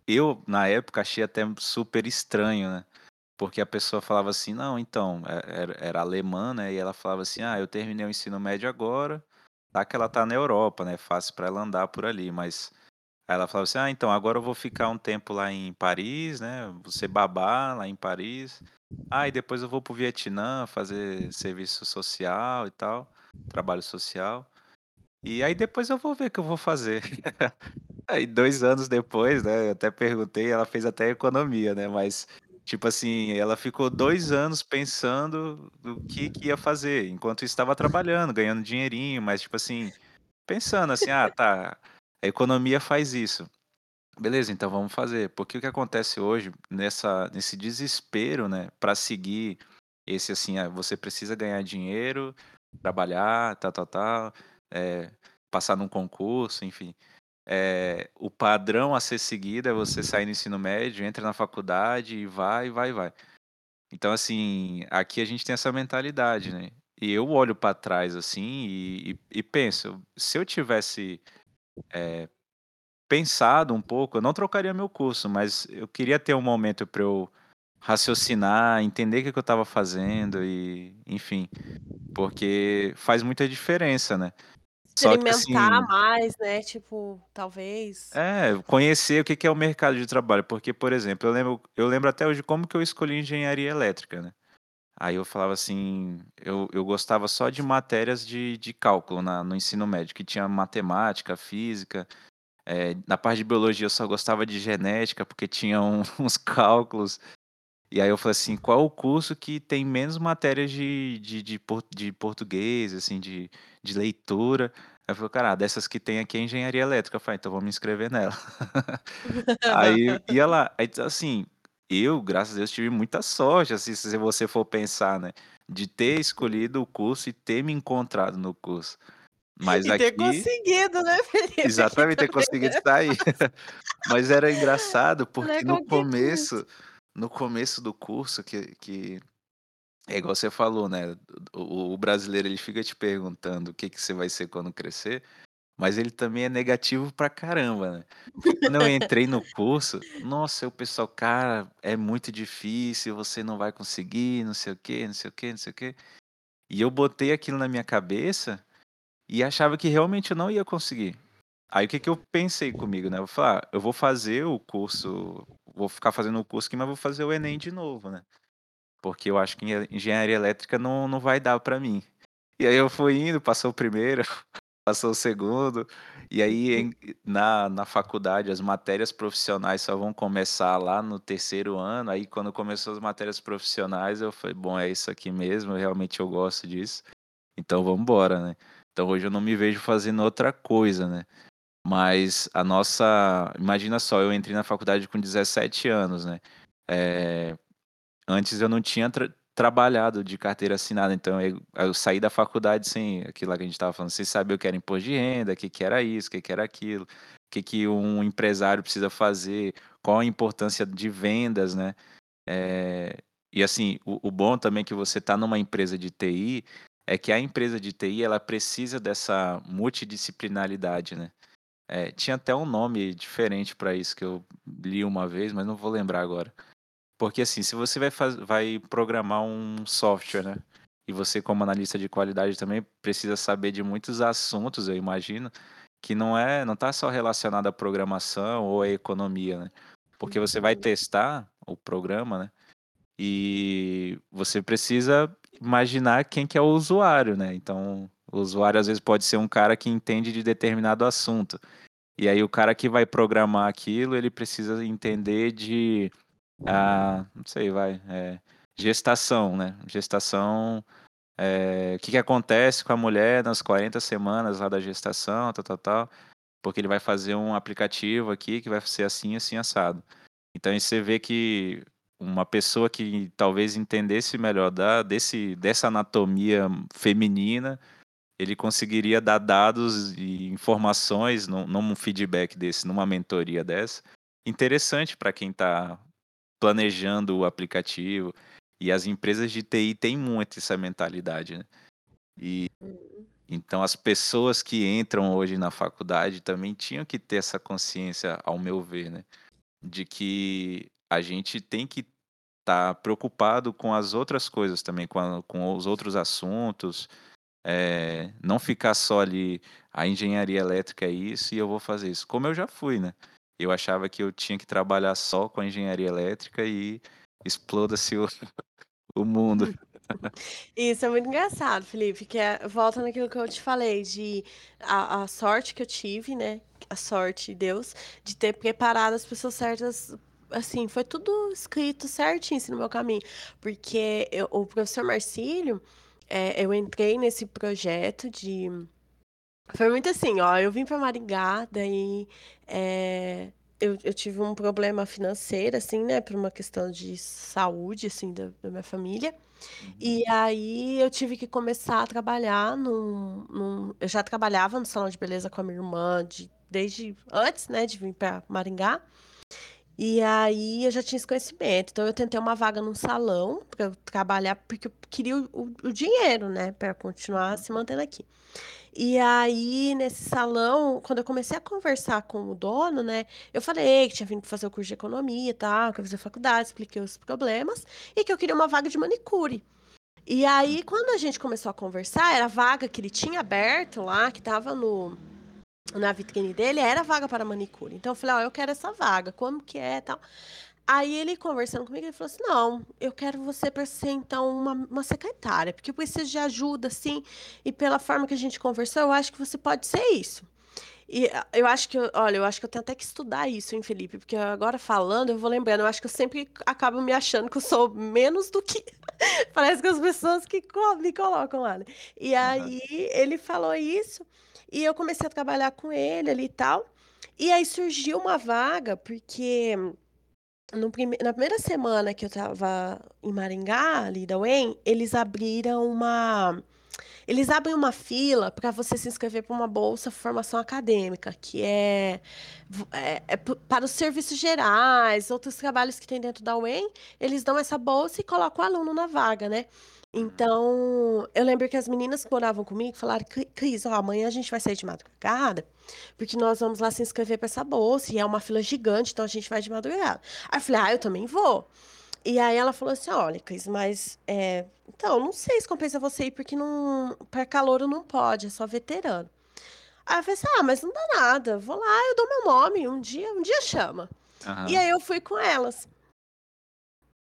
eu, na época, achei até super estranho, né, porque a pessoa falava assim: "Não, então", e era era alemã, né, e ela falava assim: "Ah, eu terminei o ensino médio agora", tá que ela tá na Europa, né, fácil pra ela andar por ali, mas Aí ela falava assim: "Ah, então, agora eu vou ficar um tempo lá em Paris, né, ser babá lá em Paris. Ah, e depois eu vou para o Vietnã fazer serviço social e tal, trabalho social. E aí depois eu vou ver o que eu vou fazer". Aí 2 anos depois, né, eu até perguntei, ela fez até economia, né, mas, tipo assim, ela ficou 2 anos pensando no que que ia fazer, enquanto estava trabalhando, ganhando dinheirinho, mas, tipo assim, pensando assim: "Ah, tá, a economia faz isso". Beleza, então vamos fazer. Porque o que acontece hoje nessa nesse desespero, né, para seguir esse, assim, ah, você precisa ganhar dinheiro, trabalhar, tal, tal, tal, eh, passar num concurso, enfim. Eh, o padrão a ser seguido é você sair no ensino médio, entra na faculdade e vai, vai, vai. Então, assim, aqui a gente tem essa mentalidade, né. E eu olho para trás, assim, e e e penso, se eu tivesse, eh Pensado um pouco, eu não trocaria meu curso, mas eu queria ter um momento para eu raciocinar, entender o que eu estava fazendo e, enfim, porque faz muita diferença, né. Que Experimentar assim mais, né, tipo, talvez. é, conhecer o que é o mercado de trabalho, porque, por exemplo, eu lembro eu lembro até hoje como que eu escolhi engenharia elétrica, né. Aí eu falava assim, eu eu gostava só de matérias de de cálculo na no ensino médio, que tinha matemática, física, Eh, na parte de biologia eu só gostava de genética, porque tinha um uns cálculos, e aí eu falei assim: "Qual o curso que tem menos matérias de de de por de português, assim, de de leitura?" Aí eu falei: "Cara, ah, dessas que tem aqui é engenharia elétrica", eu falei: "Então vou me inscrever nela". Aí ia lá, aí assim, eu, graças a Deus, tive muita sorte, assim, se você for pensar, né? De ter escolhido o curso e ter me encontrado no curso. Mas E ter aqui conseguido, né, Felipe? Exatamente, ter também conseguido sair. Mas era engraçado não é porque no qualquer começo, no começo do curso que, que é igual você falou, né? O, o brasileiro ele fica te perguntando o que que você vai ser quando crescer, mas ele também é negativo pra caramba, né? Quando eu entrei no curso, nossa, o pessoal, cara, é muito difícil, você não vai conseguir, não sei o quê, não sei o quê, não sei o quê. E eu botei aquilo na minha cabeça e achava que realmente eu não ia conseguir. Aí o que que eu pensei comigo, né? Eu falei, ah, eu vou fazer o curso, vou ficar fazendo o curso aqui, mas vou fazer o Enem de novo, né? Porque eu acho que engen- engenharia elétrica não, não vai dar pra mim. E aí eu fui indo, passou o primeiro, passou o segundo, e aí na, na faculdade as matérias profissionais só vão começar lá no terceiro ano. Aí quando começou as matérias profissionais, eu falei, bom, é isso aqui mesmo, realmente eu gosto disso. Então vamos embora, né? Então hoje eu não me vejo fazendo outra coisa, né? Mas a nossa. Imagina só, eu entrei na faculdade com 17 anos, né? É, Antes eu não tinha tra- trabalhado de carteira assinada, então eu, eu saí da faculdade sem aquilo lá que a gente estava falando, sem saber o que era imposto de renda, o que, que era isso, o que, que era aquilo, o que, que um empresário precisa fazer, qual a importância de vendas, né? É, e assim, o, o bom também que você está numa empresa de TI é que a empresa de TI ela precisa dessa multidisciplinaridade, né? É, tinha até um nome diferente para isso que eu li uma vez, mas não vou lembrar agora. Porque assim, se você vai, faz... vai programar um software, né? E você, como analista de qualidade, também precisa saber de muitos assuntos, eu imagino, que não é, não tá só relacionado à programação ou à economia, né? Porque você vai Uhum. testar o programa, né? E você precisa imaginar quem que é o usuário, né? Então, o usuário às vezes pode ser um cara que entende de determinado assunto. E aí o cara que vai programar aquilo, ele precisa entender de ah, não sei, vai. é, gestação, né? Gestação. é, o que que acontece com a mulher nas 40 semanas lá da gestação, tal, tal, tal. Porque ele vai fazer um aplicativo aqui que vai ser assim, assim, assado. Então aí você vê que uma pessoa que talvez entendesse melhor da, desse, dessa anatomia feminina, ele conseguiria dar dados e informações num, num feedback desse, numa mentoria dessa, interessante para quem está planejando o aplicativo. E as empresas de TI têm muito essa mentalidade, né? E Uhum. então as pessoas que entram hoje na faculdade também tinham que ter essa consciência, ao meu ver, né? De que a gente tem que estar preocupado com as outras coisas também, com, a- com os outros assuntos, é, não ficar só ali, a engenharia elétrica é isso e eu vou fazer isso. Como eu já fui, né? Eu achava que eu tinha que trabalhar só com a engenharia elétrica e exploda-se o, o mundo. Isso é muito engraçado, Felipe, que é, volta naquilo que eu te falei, de a, a sorte que eu tive, né? A sorte de Deus, de ter preparado as pessoas certas. Assim, foi tudo escrito certinho assim, no meu caminho. Porque eu- o professor Marcílio, é, eu entrei nesse projeto de. Foi muito assim, ó. Eu vim para Maringá, daí é, eu, eu tive um problema financeiro, assim, né? Por uma questão de saúde, assim, da, da minha família. Uhum, E aí eu tive que começar a trabalhar num, num- Eu já trabalhava no salão de beleza com a minha irmã de, desde antes, né, de vir para Maringá. E aí eu já tinha esse conhecimento. Então eu tentei uma vaga num salão para eu trabalhar, porque eu queria o, o- o dinheiro, né, para continuar uhum, se mantendo aqui. E aí, nesse salão, quando eu comecei a conversar com o dono, né, eu falei que tinha vindo fazer o curso de economia e tal, que eu fazia faculdade, expliquei os problemas, e que eu queria uma vaga de manicure. E aí, quando a gente começou a conversar, era a vaga que ele tinha aberto lá, que tava no, na vitrine dele, era vaga para manicure. Então eu falei, ó, eu quero essa vaga, como que é tal. Aí ele conversando comigo, ele falou assim: não, eu quero você para ser então uma, uma secretária, porque eu preciso de ajuda, assim, e pela forma que a gente conversou, eu acho que você pode ser isso. E ah, eu acho que, eu- olha, eu acho que eu tenho até que estudar isso, hein, Felipe? Porque agora falando, eu vou lembrando, eu acho que eu sempre acabo me achando que eu sou menos do que parece que as pessoas que me colocam lá, né? E aham, aí ele falou isso, e eu comecei a trabalhar com ele ali e tal. E aí surgiu uma vaga, porque prime na primeira semana que eu estava em Maringá, ali da UEM, eles abriram uma eles abrem uma fila para você se inscrever para uma bolsa formação acadêmica, que é, é, é para os serviços gerais, outros trabalhos que tem dentro da UEM, eles dão essa bolsa e colocam o aluno na vaga, né? Então, eu lembro que as meninas que moravam comigo falaram: Cris, ó, amanhã a gente vai sair de madrugada, porque nós vamos lá se inscrever para essa bolsa, e é uma fila gigante, então a gente vai de madrugada. Aí eu falei: ah, eu também vou. E aí ela falou assim: olha, Cris, mas é, então, não sei se compensa você ir, porque não, para calouro não pode, é só veterano. Aí eu falei assim: ah, mas não dá nada, vou lá, eu dou meu nome, um dia, um dia chama. E aí eu fui com elas.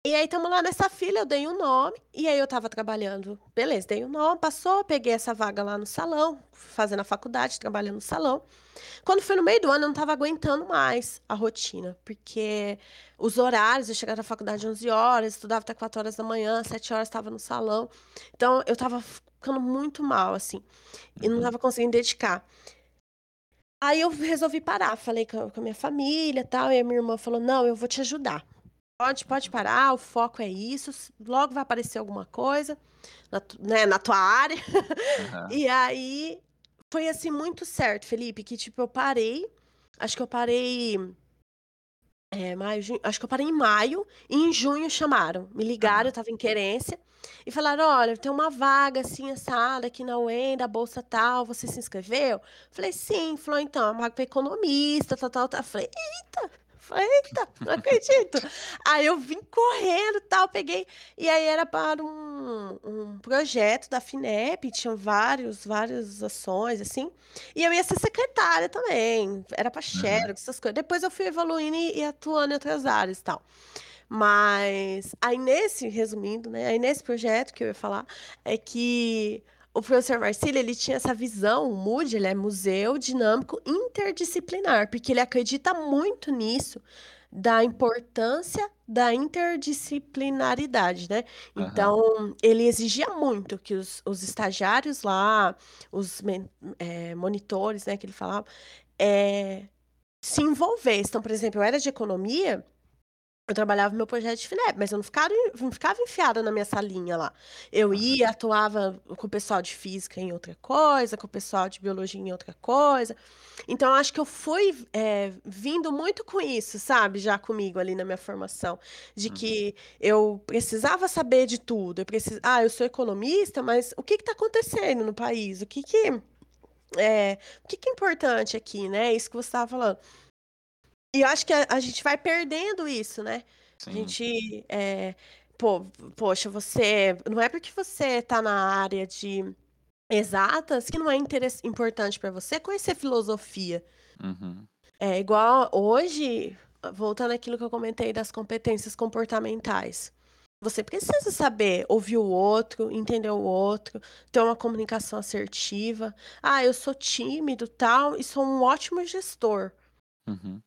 E aí estamos lá nessa fila, eu dei um nome, e aí eu tava trabalhando, beleza, dei um nome, passou, peguei essa vaga lá no salão, fazendo a faculdade, trabalhando no salão. Quando foi no meio do ano, eu não tava aguentando mais a rotina, porque os horários, eu chegava na faculdade às 11 horas, estudava até 4 horas da manhã, 7 horas estava no salão. Então, eu tava ficando muito mal, assim, e não uhum. tava conseguindo dedicar. Aí eu resolvi parar, falei com a minha família e tal, e a minha irmã falou: não, eu vou te ajudar. Pode, pode parar, o foco é isso, logo vai aparecer alguma coisa na, né, na tua área. Uhum. e aí foi assim muito certo, Felipe, que tipo, eu parei, acho que eu parei. É, maio, junho, acho que eu parei em maio e em junho chamaram. Me ligaram, eu tava em querência, e falaram: olha, tem uma vaga assim, assada aqui na UEM, da Bolsa Tal, você se inscreveu? Falei, sim, falou, então, é uma vaga para economista, tal, tal, tal. Falei, eita! Falei, eita, não acredito. aí eu vim correndo tal, peguei. E aí era para um, um projeto da FINEP, tinham vários, várias ações, assim. E eu ia ser secretária também. Era para xerox, uhum. essas coisas. Depois eu fui evoluindo e, e atuando em outras áreas e tal. Mas aí nesse, resumindo, né? Aí nesse projeto que eu ia falar, é que o professor Marcílio, ele tinha essa visão, o MUD, ele é museu dinâmico interdisciplinar, porque ele acredita muito nisso, da importância da interdisciplinaridade, né? Uhum. Então, ele exigia muito que os, os estagiários lá, os é, monitores, né, que ele falava, é, se envolvessem. Então, por exemplo, eu era de economia, eu trabalhava meu projeto de FINEP, mas eu não ficava, não ficava enfiada na minha salinha lá. Eu ia, atuava com o pessoal de física em outra coisa, com o pessoal de biologia em outra coisa. Então, acho que eu fui é, vindo muito com isso, sabe? Já comigo ali na minha formação. De que uhum. eu precisava saber de tudo. Eu precis... Ah, eu sou economista, mas o que está acontecendo no país? O que, que, é, o que, que é importante aqui, né? Isso que você estava falando. E eu acho que a, a gente vai perdendo isso, né? A gente, é, pô, poxa, você, não é porque você tá na área de exatas que não é importante para você conhecer filosofia. Uhum. É igual hoje, voltando àquilo que eu comentei das competências comportamentais. Você precisa saber ouvir o outro, entender o outro, ter uma comunicação assertiva. Ah, eu sou tímido, tal, e sou um ótimo gestor. Uhum.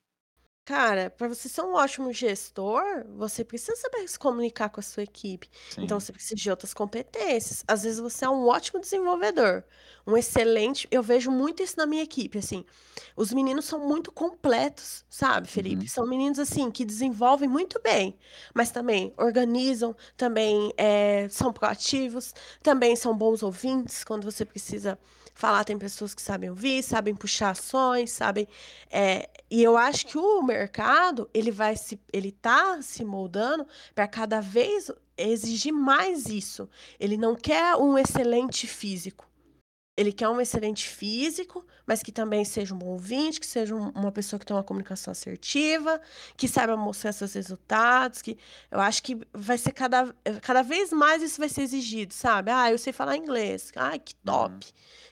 Cara, para você ser um ótimo gestor, você precisa saber se comunicar com a sua equipe. Então você precisa de outras competências. Às vezes você é um ótimo desenvolvedor, um excelente. Eu vejo muito isso na minha equipe, assim. Os meninos são muito completos, sabe, Felipe? Uhum. São meninos assim que desenvolvem muito bem, mas também organizam, também é, são proativos, também são bons ouvintes quando você precisa falar, tem pessoas que sabem ouvir, sabem puxar ações, sabem. É, e eu acho que o mercado ele vai se, ele tá se moldando para cada vez exigir mais isso. Ele não quer um excelente físico. Ele quer um excelente físico, mas que também seja um bom ouvinte, que seja uma pessoa que tenha uma comunicação assertiva, que saiba mostrar seus resultados, que eu acho que vai ser cada, cada vez mais isso vai ser exigido, sabe? Ah, eu sei falar inglês. Ai, que top. Uhum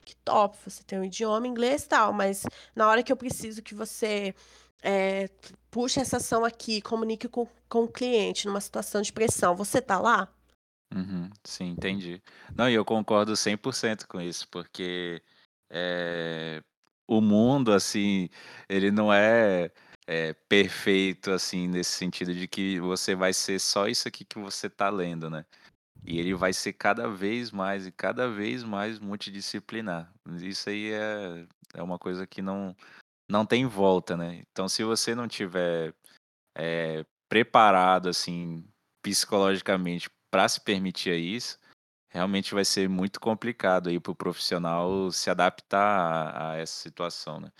que top, você tem um idioma inglês e tal, mas na hora que eu preciso que você é, puxe essa ação aqui, comunique com, com o cliente numa situação de pressão, você tá lá? Uhum, sim, entendi. Não, e eu concordo 100% com isso, porque é, o mundo, assim, ele não é, é, perfeito, assim, nesse sentido de que você vai ser só isso aqui que você tá lendo, né? E ele vai ser cada vez mais e cada vez mais multidisciplinar. Isso aí é, é uma coisa que não, não tem volta, né? Então, se você não tiver é, preparado assim psicologicamente para se permitir isso, realmente vai ser muito complicado aí para o profissional se adaptar a, a essa situação, né?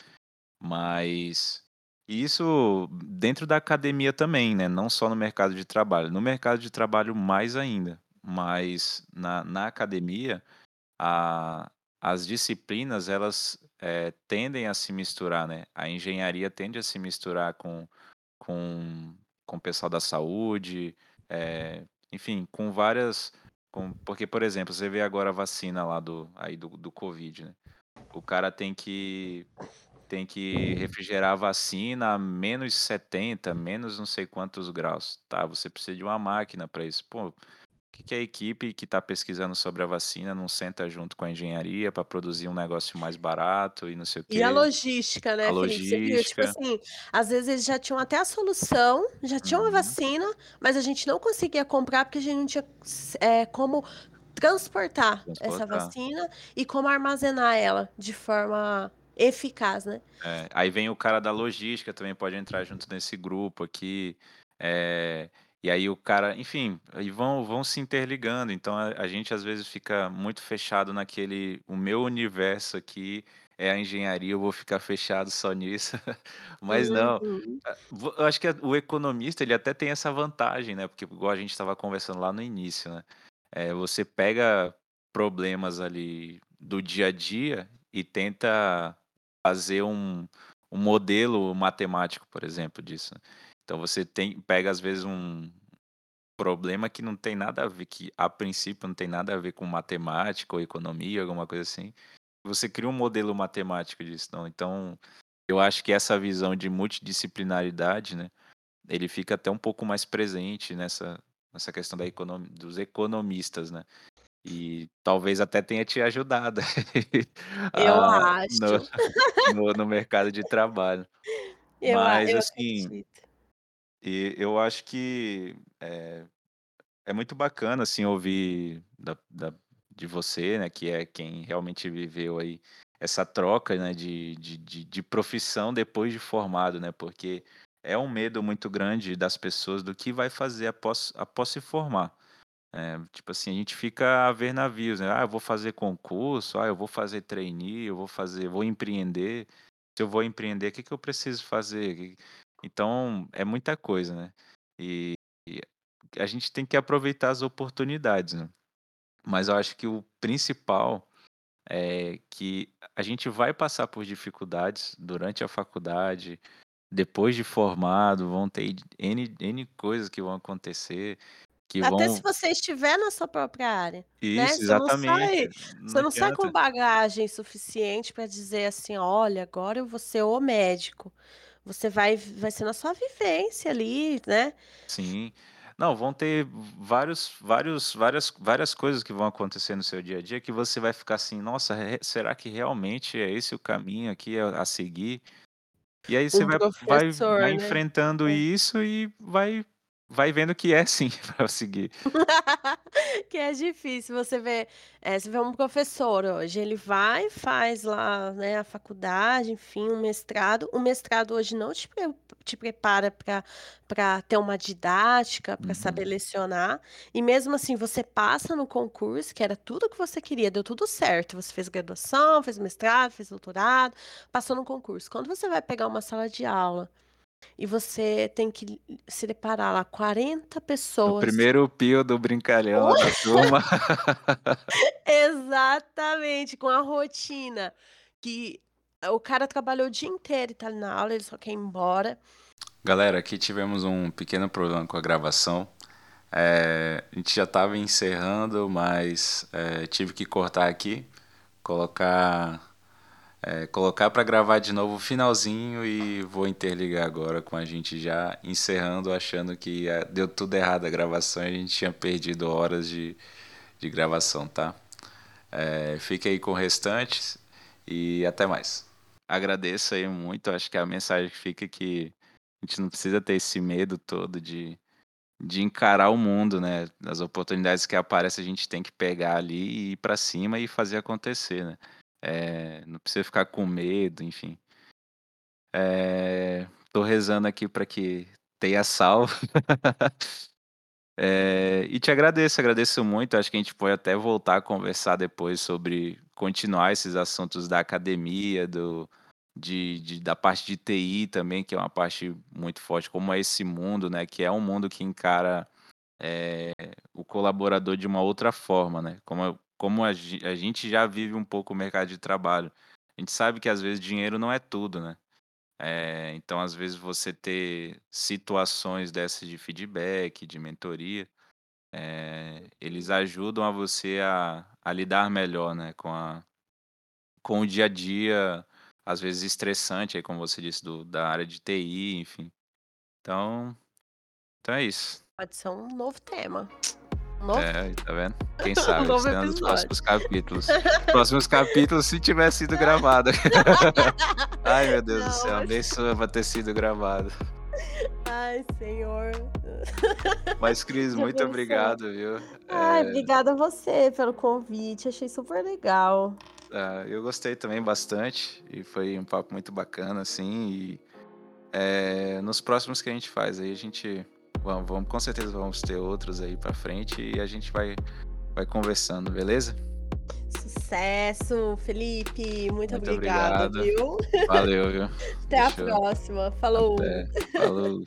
Mas isso dentro da academia também, né? Não só no mercado de trabalho. No mercado de trabalho mais ainda, mas na, na academia a, as disciplinas elas é, tendem a se misturar, né? A engenharia tende a se misturar com, com, com o pessoal da saúde, é, enfim, com várias. Com, porque, por exemplo, você vê agora a vacina lá do, aí do, do Covid, né? O cara tem que tem que refrigerar a vacina a menos 70, menos não sei quantos graus, tá? Você precisa de uma máquina para isso. Pô, que, que a equipe que está pesquisando sobre a vacina não senta junto com a engenharia para produzir um negócio mais barato e não sei o E a quê? logística, A né, Felipe? Viu? Tipo logística. assim, às vezes eles já tinham até a solução, já tinham a Uhum. vacina, mas a gente não conseguia comprar porque a gente não tinha é, como transportar essa Transportar. vacina e como armazenar ela de forma eficaz, né? É, aí vem o cara da logística, também pode entrar junto nesse grupo aqui. é, e aí o cara, enfim, aí vão, vão se interligando. Então a, a gente às vezes fica muito fechado naquele. O meu universo aqui é a engenharia, eu vou ficar fechado só nisso. Mas não. Uhum. a- vo- Eu acho que o economista ele até tem essa vantagem, né? Porque igual a gente estava conversando lá no início, né? É, você pega problemas ali do dia a dia e tenta fazer um, um modelo matemático, por exemplo, disso. Então você tem, pega às vezes um problema que não tem nada a ver, que a princípio não tem nada a ver com matemática ou economia, alguma coisa assim. Você cria um modelo matemático disso, não? Então, eu acho que essa visão de multidisciplinaridade, né, ele fica até um pouco mais presente nessa, nessa questão da econom, dos economistas, né? E talvez até tenha te ajudado Eu a, no, acho, no, no mercado de trabalho. eu, Mas, eu assim, acredito. E eu acho que é, é muito bacana, assim, ouvir da, da- de você, né, que é quem realmente viveu aí essa troca, né, de, de, de, de profissão depois de formado, né, porque é um medo muito grande das pessoas do que vai fazer após, após se formar. É, tipo assim, a gente fica a ver navios, né? Ah, eu vou fazer concurso, ah, eu vou fazer trainee, eu vou fazer, vou empreender. Se eu vou empreender, o que que eu preciso fazer? Então, é muita coisa, né? E, e a gente tem que aproveitar as oportunidades, né? Mas eu acho que o principal é que a gente vai passar por dificuldades durante a faculdade, depois de formado, vão ter N, N coisas que vão acontecer, que Até se vão. você estiver na sua própria área, né, Isso, você não sai exatamente. Não você não sai com bagagem suficiente para dizer assim: "Olha, agora eu vou ser o médico". Você vai vai ser na sua vivência ali, né. Sim. Não, vão ter vários vários várias várias coisas que vão acontecer no seu dia a dia que você vai ficar assim: "Nossa, será que realmente é esse o caminho aqui a seguir?". E aí você Um vai vai né. enfrentando É. isso e vai vai vendo que é sim para seguir. Que é difícil, você vê, eh, você vê um professor hoje, ele vai, faz lá, né, a faculdade, enfim, um mestrado. O mestrado hoje não te pre te prepara para ter uma didática, para saber Uhum. lecionar, e mesmo assim você passa no concurso, que era tudo que você queria, deu tudo certo, você fez graduação, fez mestrado, fez doutorado, passou no concurso. Quando você vai pegar uma sala de aula e você tem que se deparar lá 40 O pessoas primeiro pio do brincalhão da turma. Exatamente, com a rotina que o cara trabalhou o dia inteiro e tá ali na aula, ele só quer ir embora. Galera, aqui tivemos um pequeno problema com a gravação. É, a gente já estava encerrando, mas é, tive que cortar aqui, colocar é, colocar para gravar de novo o finalzinho e vou interligar agora com a gente já encerrando, achando que é, deu tudo errado a gravação e a gente tinha perdido horas de, de gravação, tá? É, fique aí com o restante e até mais. Agradeço aí muito, acho que a mensagem que fica é que a gente não precisa ter esse medo todo de de encarar o mundo, né? As oportunidades que aparecem a gente tem que pegar ali e ir pra cima e fazer acontecer, né? Eh, não precisa ficar com medo, enfim. Eh, tô rezando aqui para que tenha salvo. É, e te agradeço, agradeço muito. Acho que a gente pode até voltar a conversar depois sobre continuar esses assuntos da academia, do, de, de, da parte de TI também, que é uma parte muito forte, como é esse mundo, né? Que é um mundo que encara é, o colaborador de uma outra forma, né? Como, como a, a gente já vive um pouco o mercado de trabalho. A gente sabe que às vezes dinheiro não é tudo, né? É, então, às vezes, você ter situações dessas de feedback, de mentoria, é, eles ajudam a você a, a lidar melhor né, com, a, com o dia a dia, às vezes estressante, aí, como você disse, do, da área de TI, enfim. Então, então é isso. Pode ser um novo tema. Novo... É, tá vendo? Quem sabe, um cena dos próximos capítulos. próximos capítulos, se tiver sido gravado. Ai, meu Deus Não, do céu, mas... abençoa pra ter sido gravado. Ai, Senhor. Mas, Cris, muito obrigado, viu? Ai, é... obrigada a você pelo convite, achei super legal. Ah, eu gostei também bastante e foi um papo muito bacana, assim. E é, nos próximos que a gente faz, aí a gente Vamos, vamos, com certeza vamos ter outros aí para frente e a gente vai, vai conversando, beleza? Sucesso, Felipe. Muito, muito obrigada, obrigado. viu? Valeu, viu? Até a próxima. Falou. Até. Falou.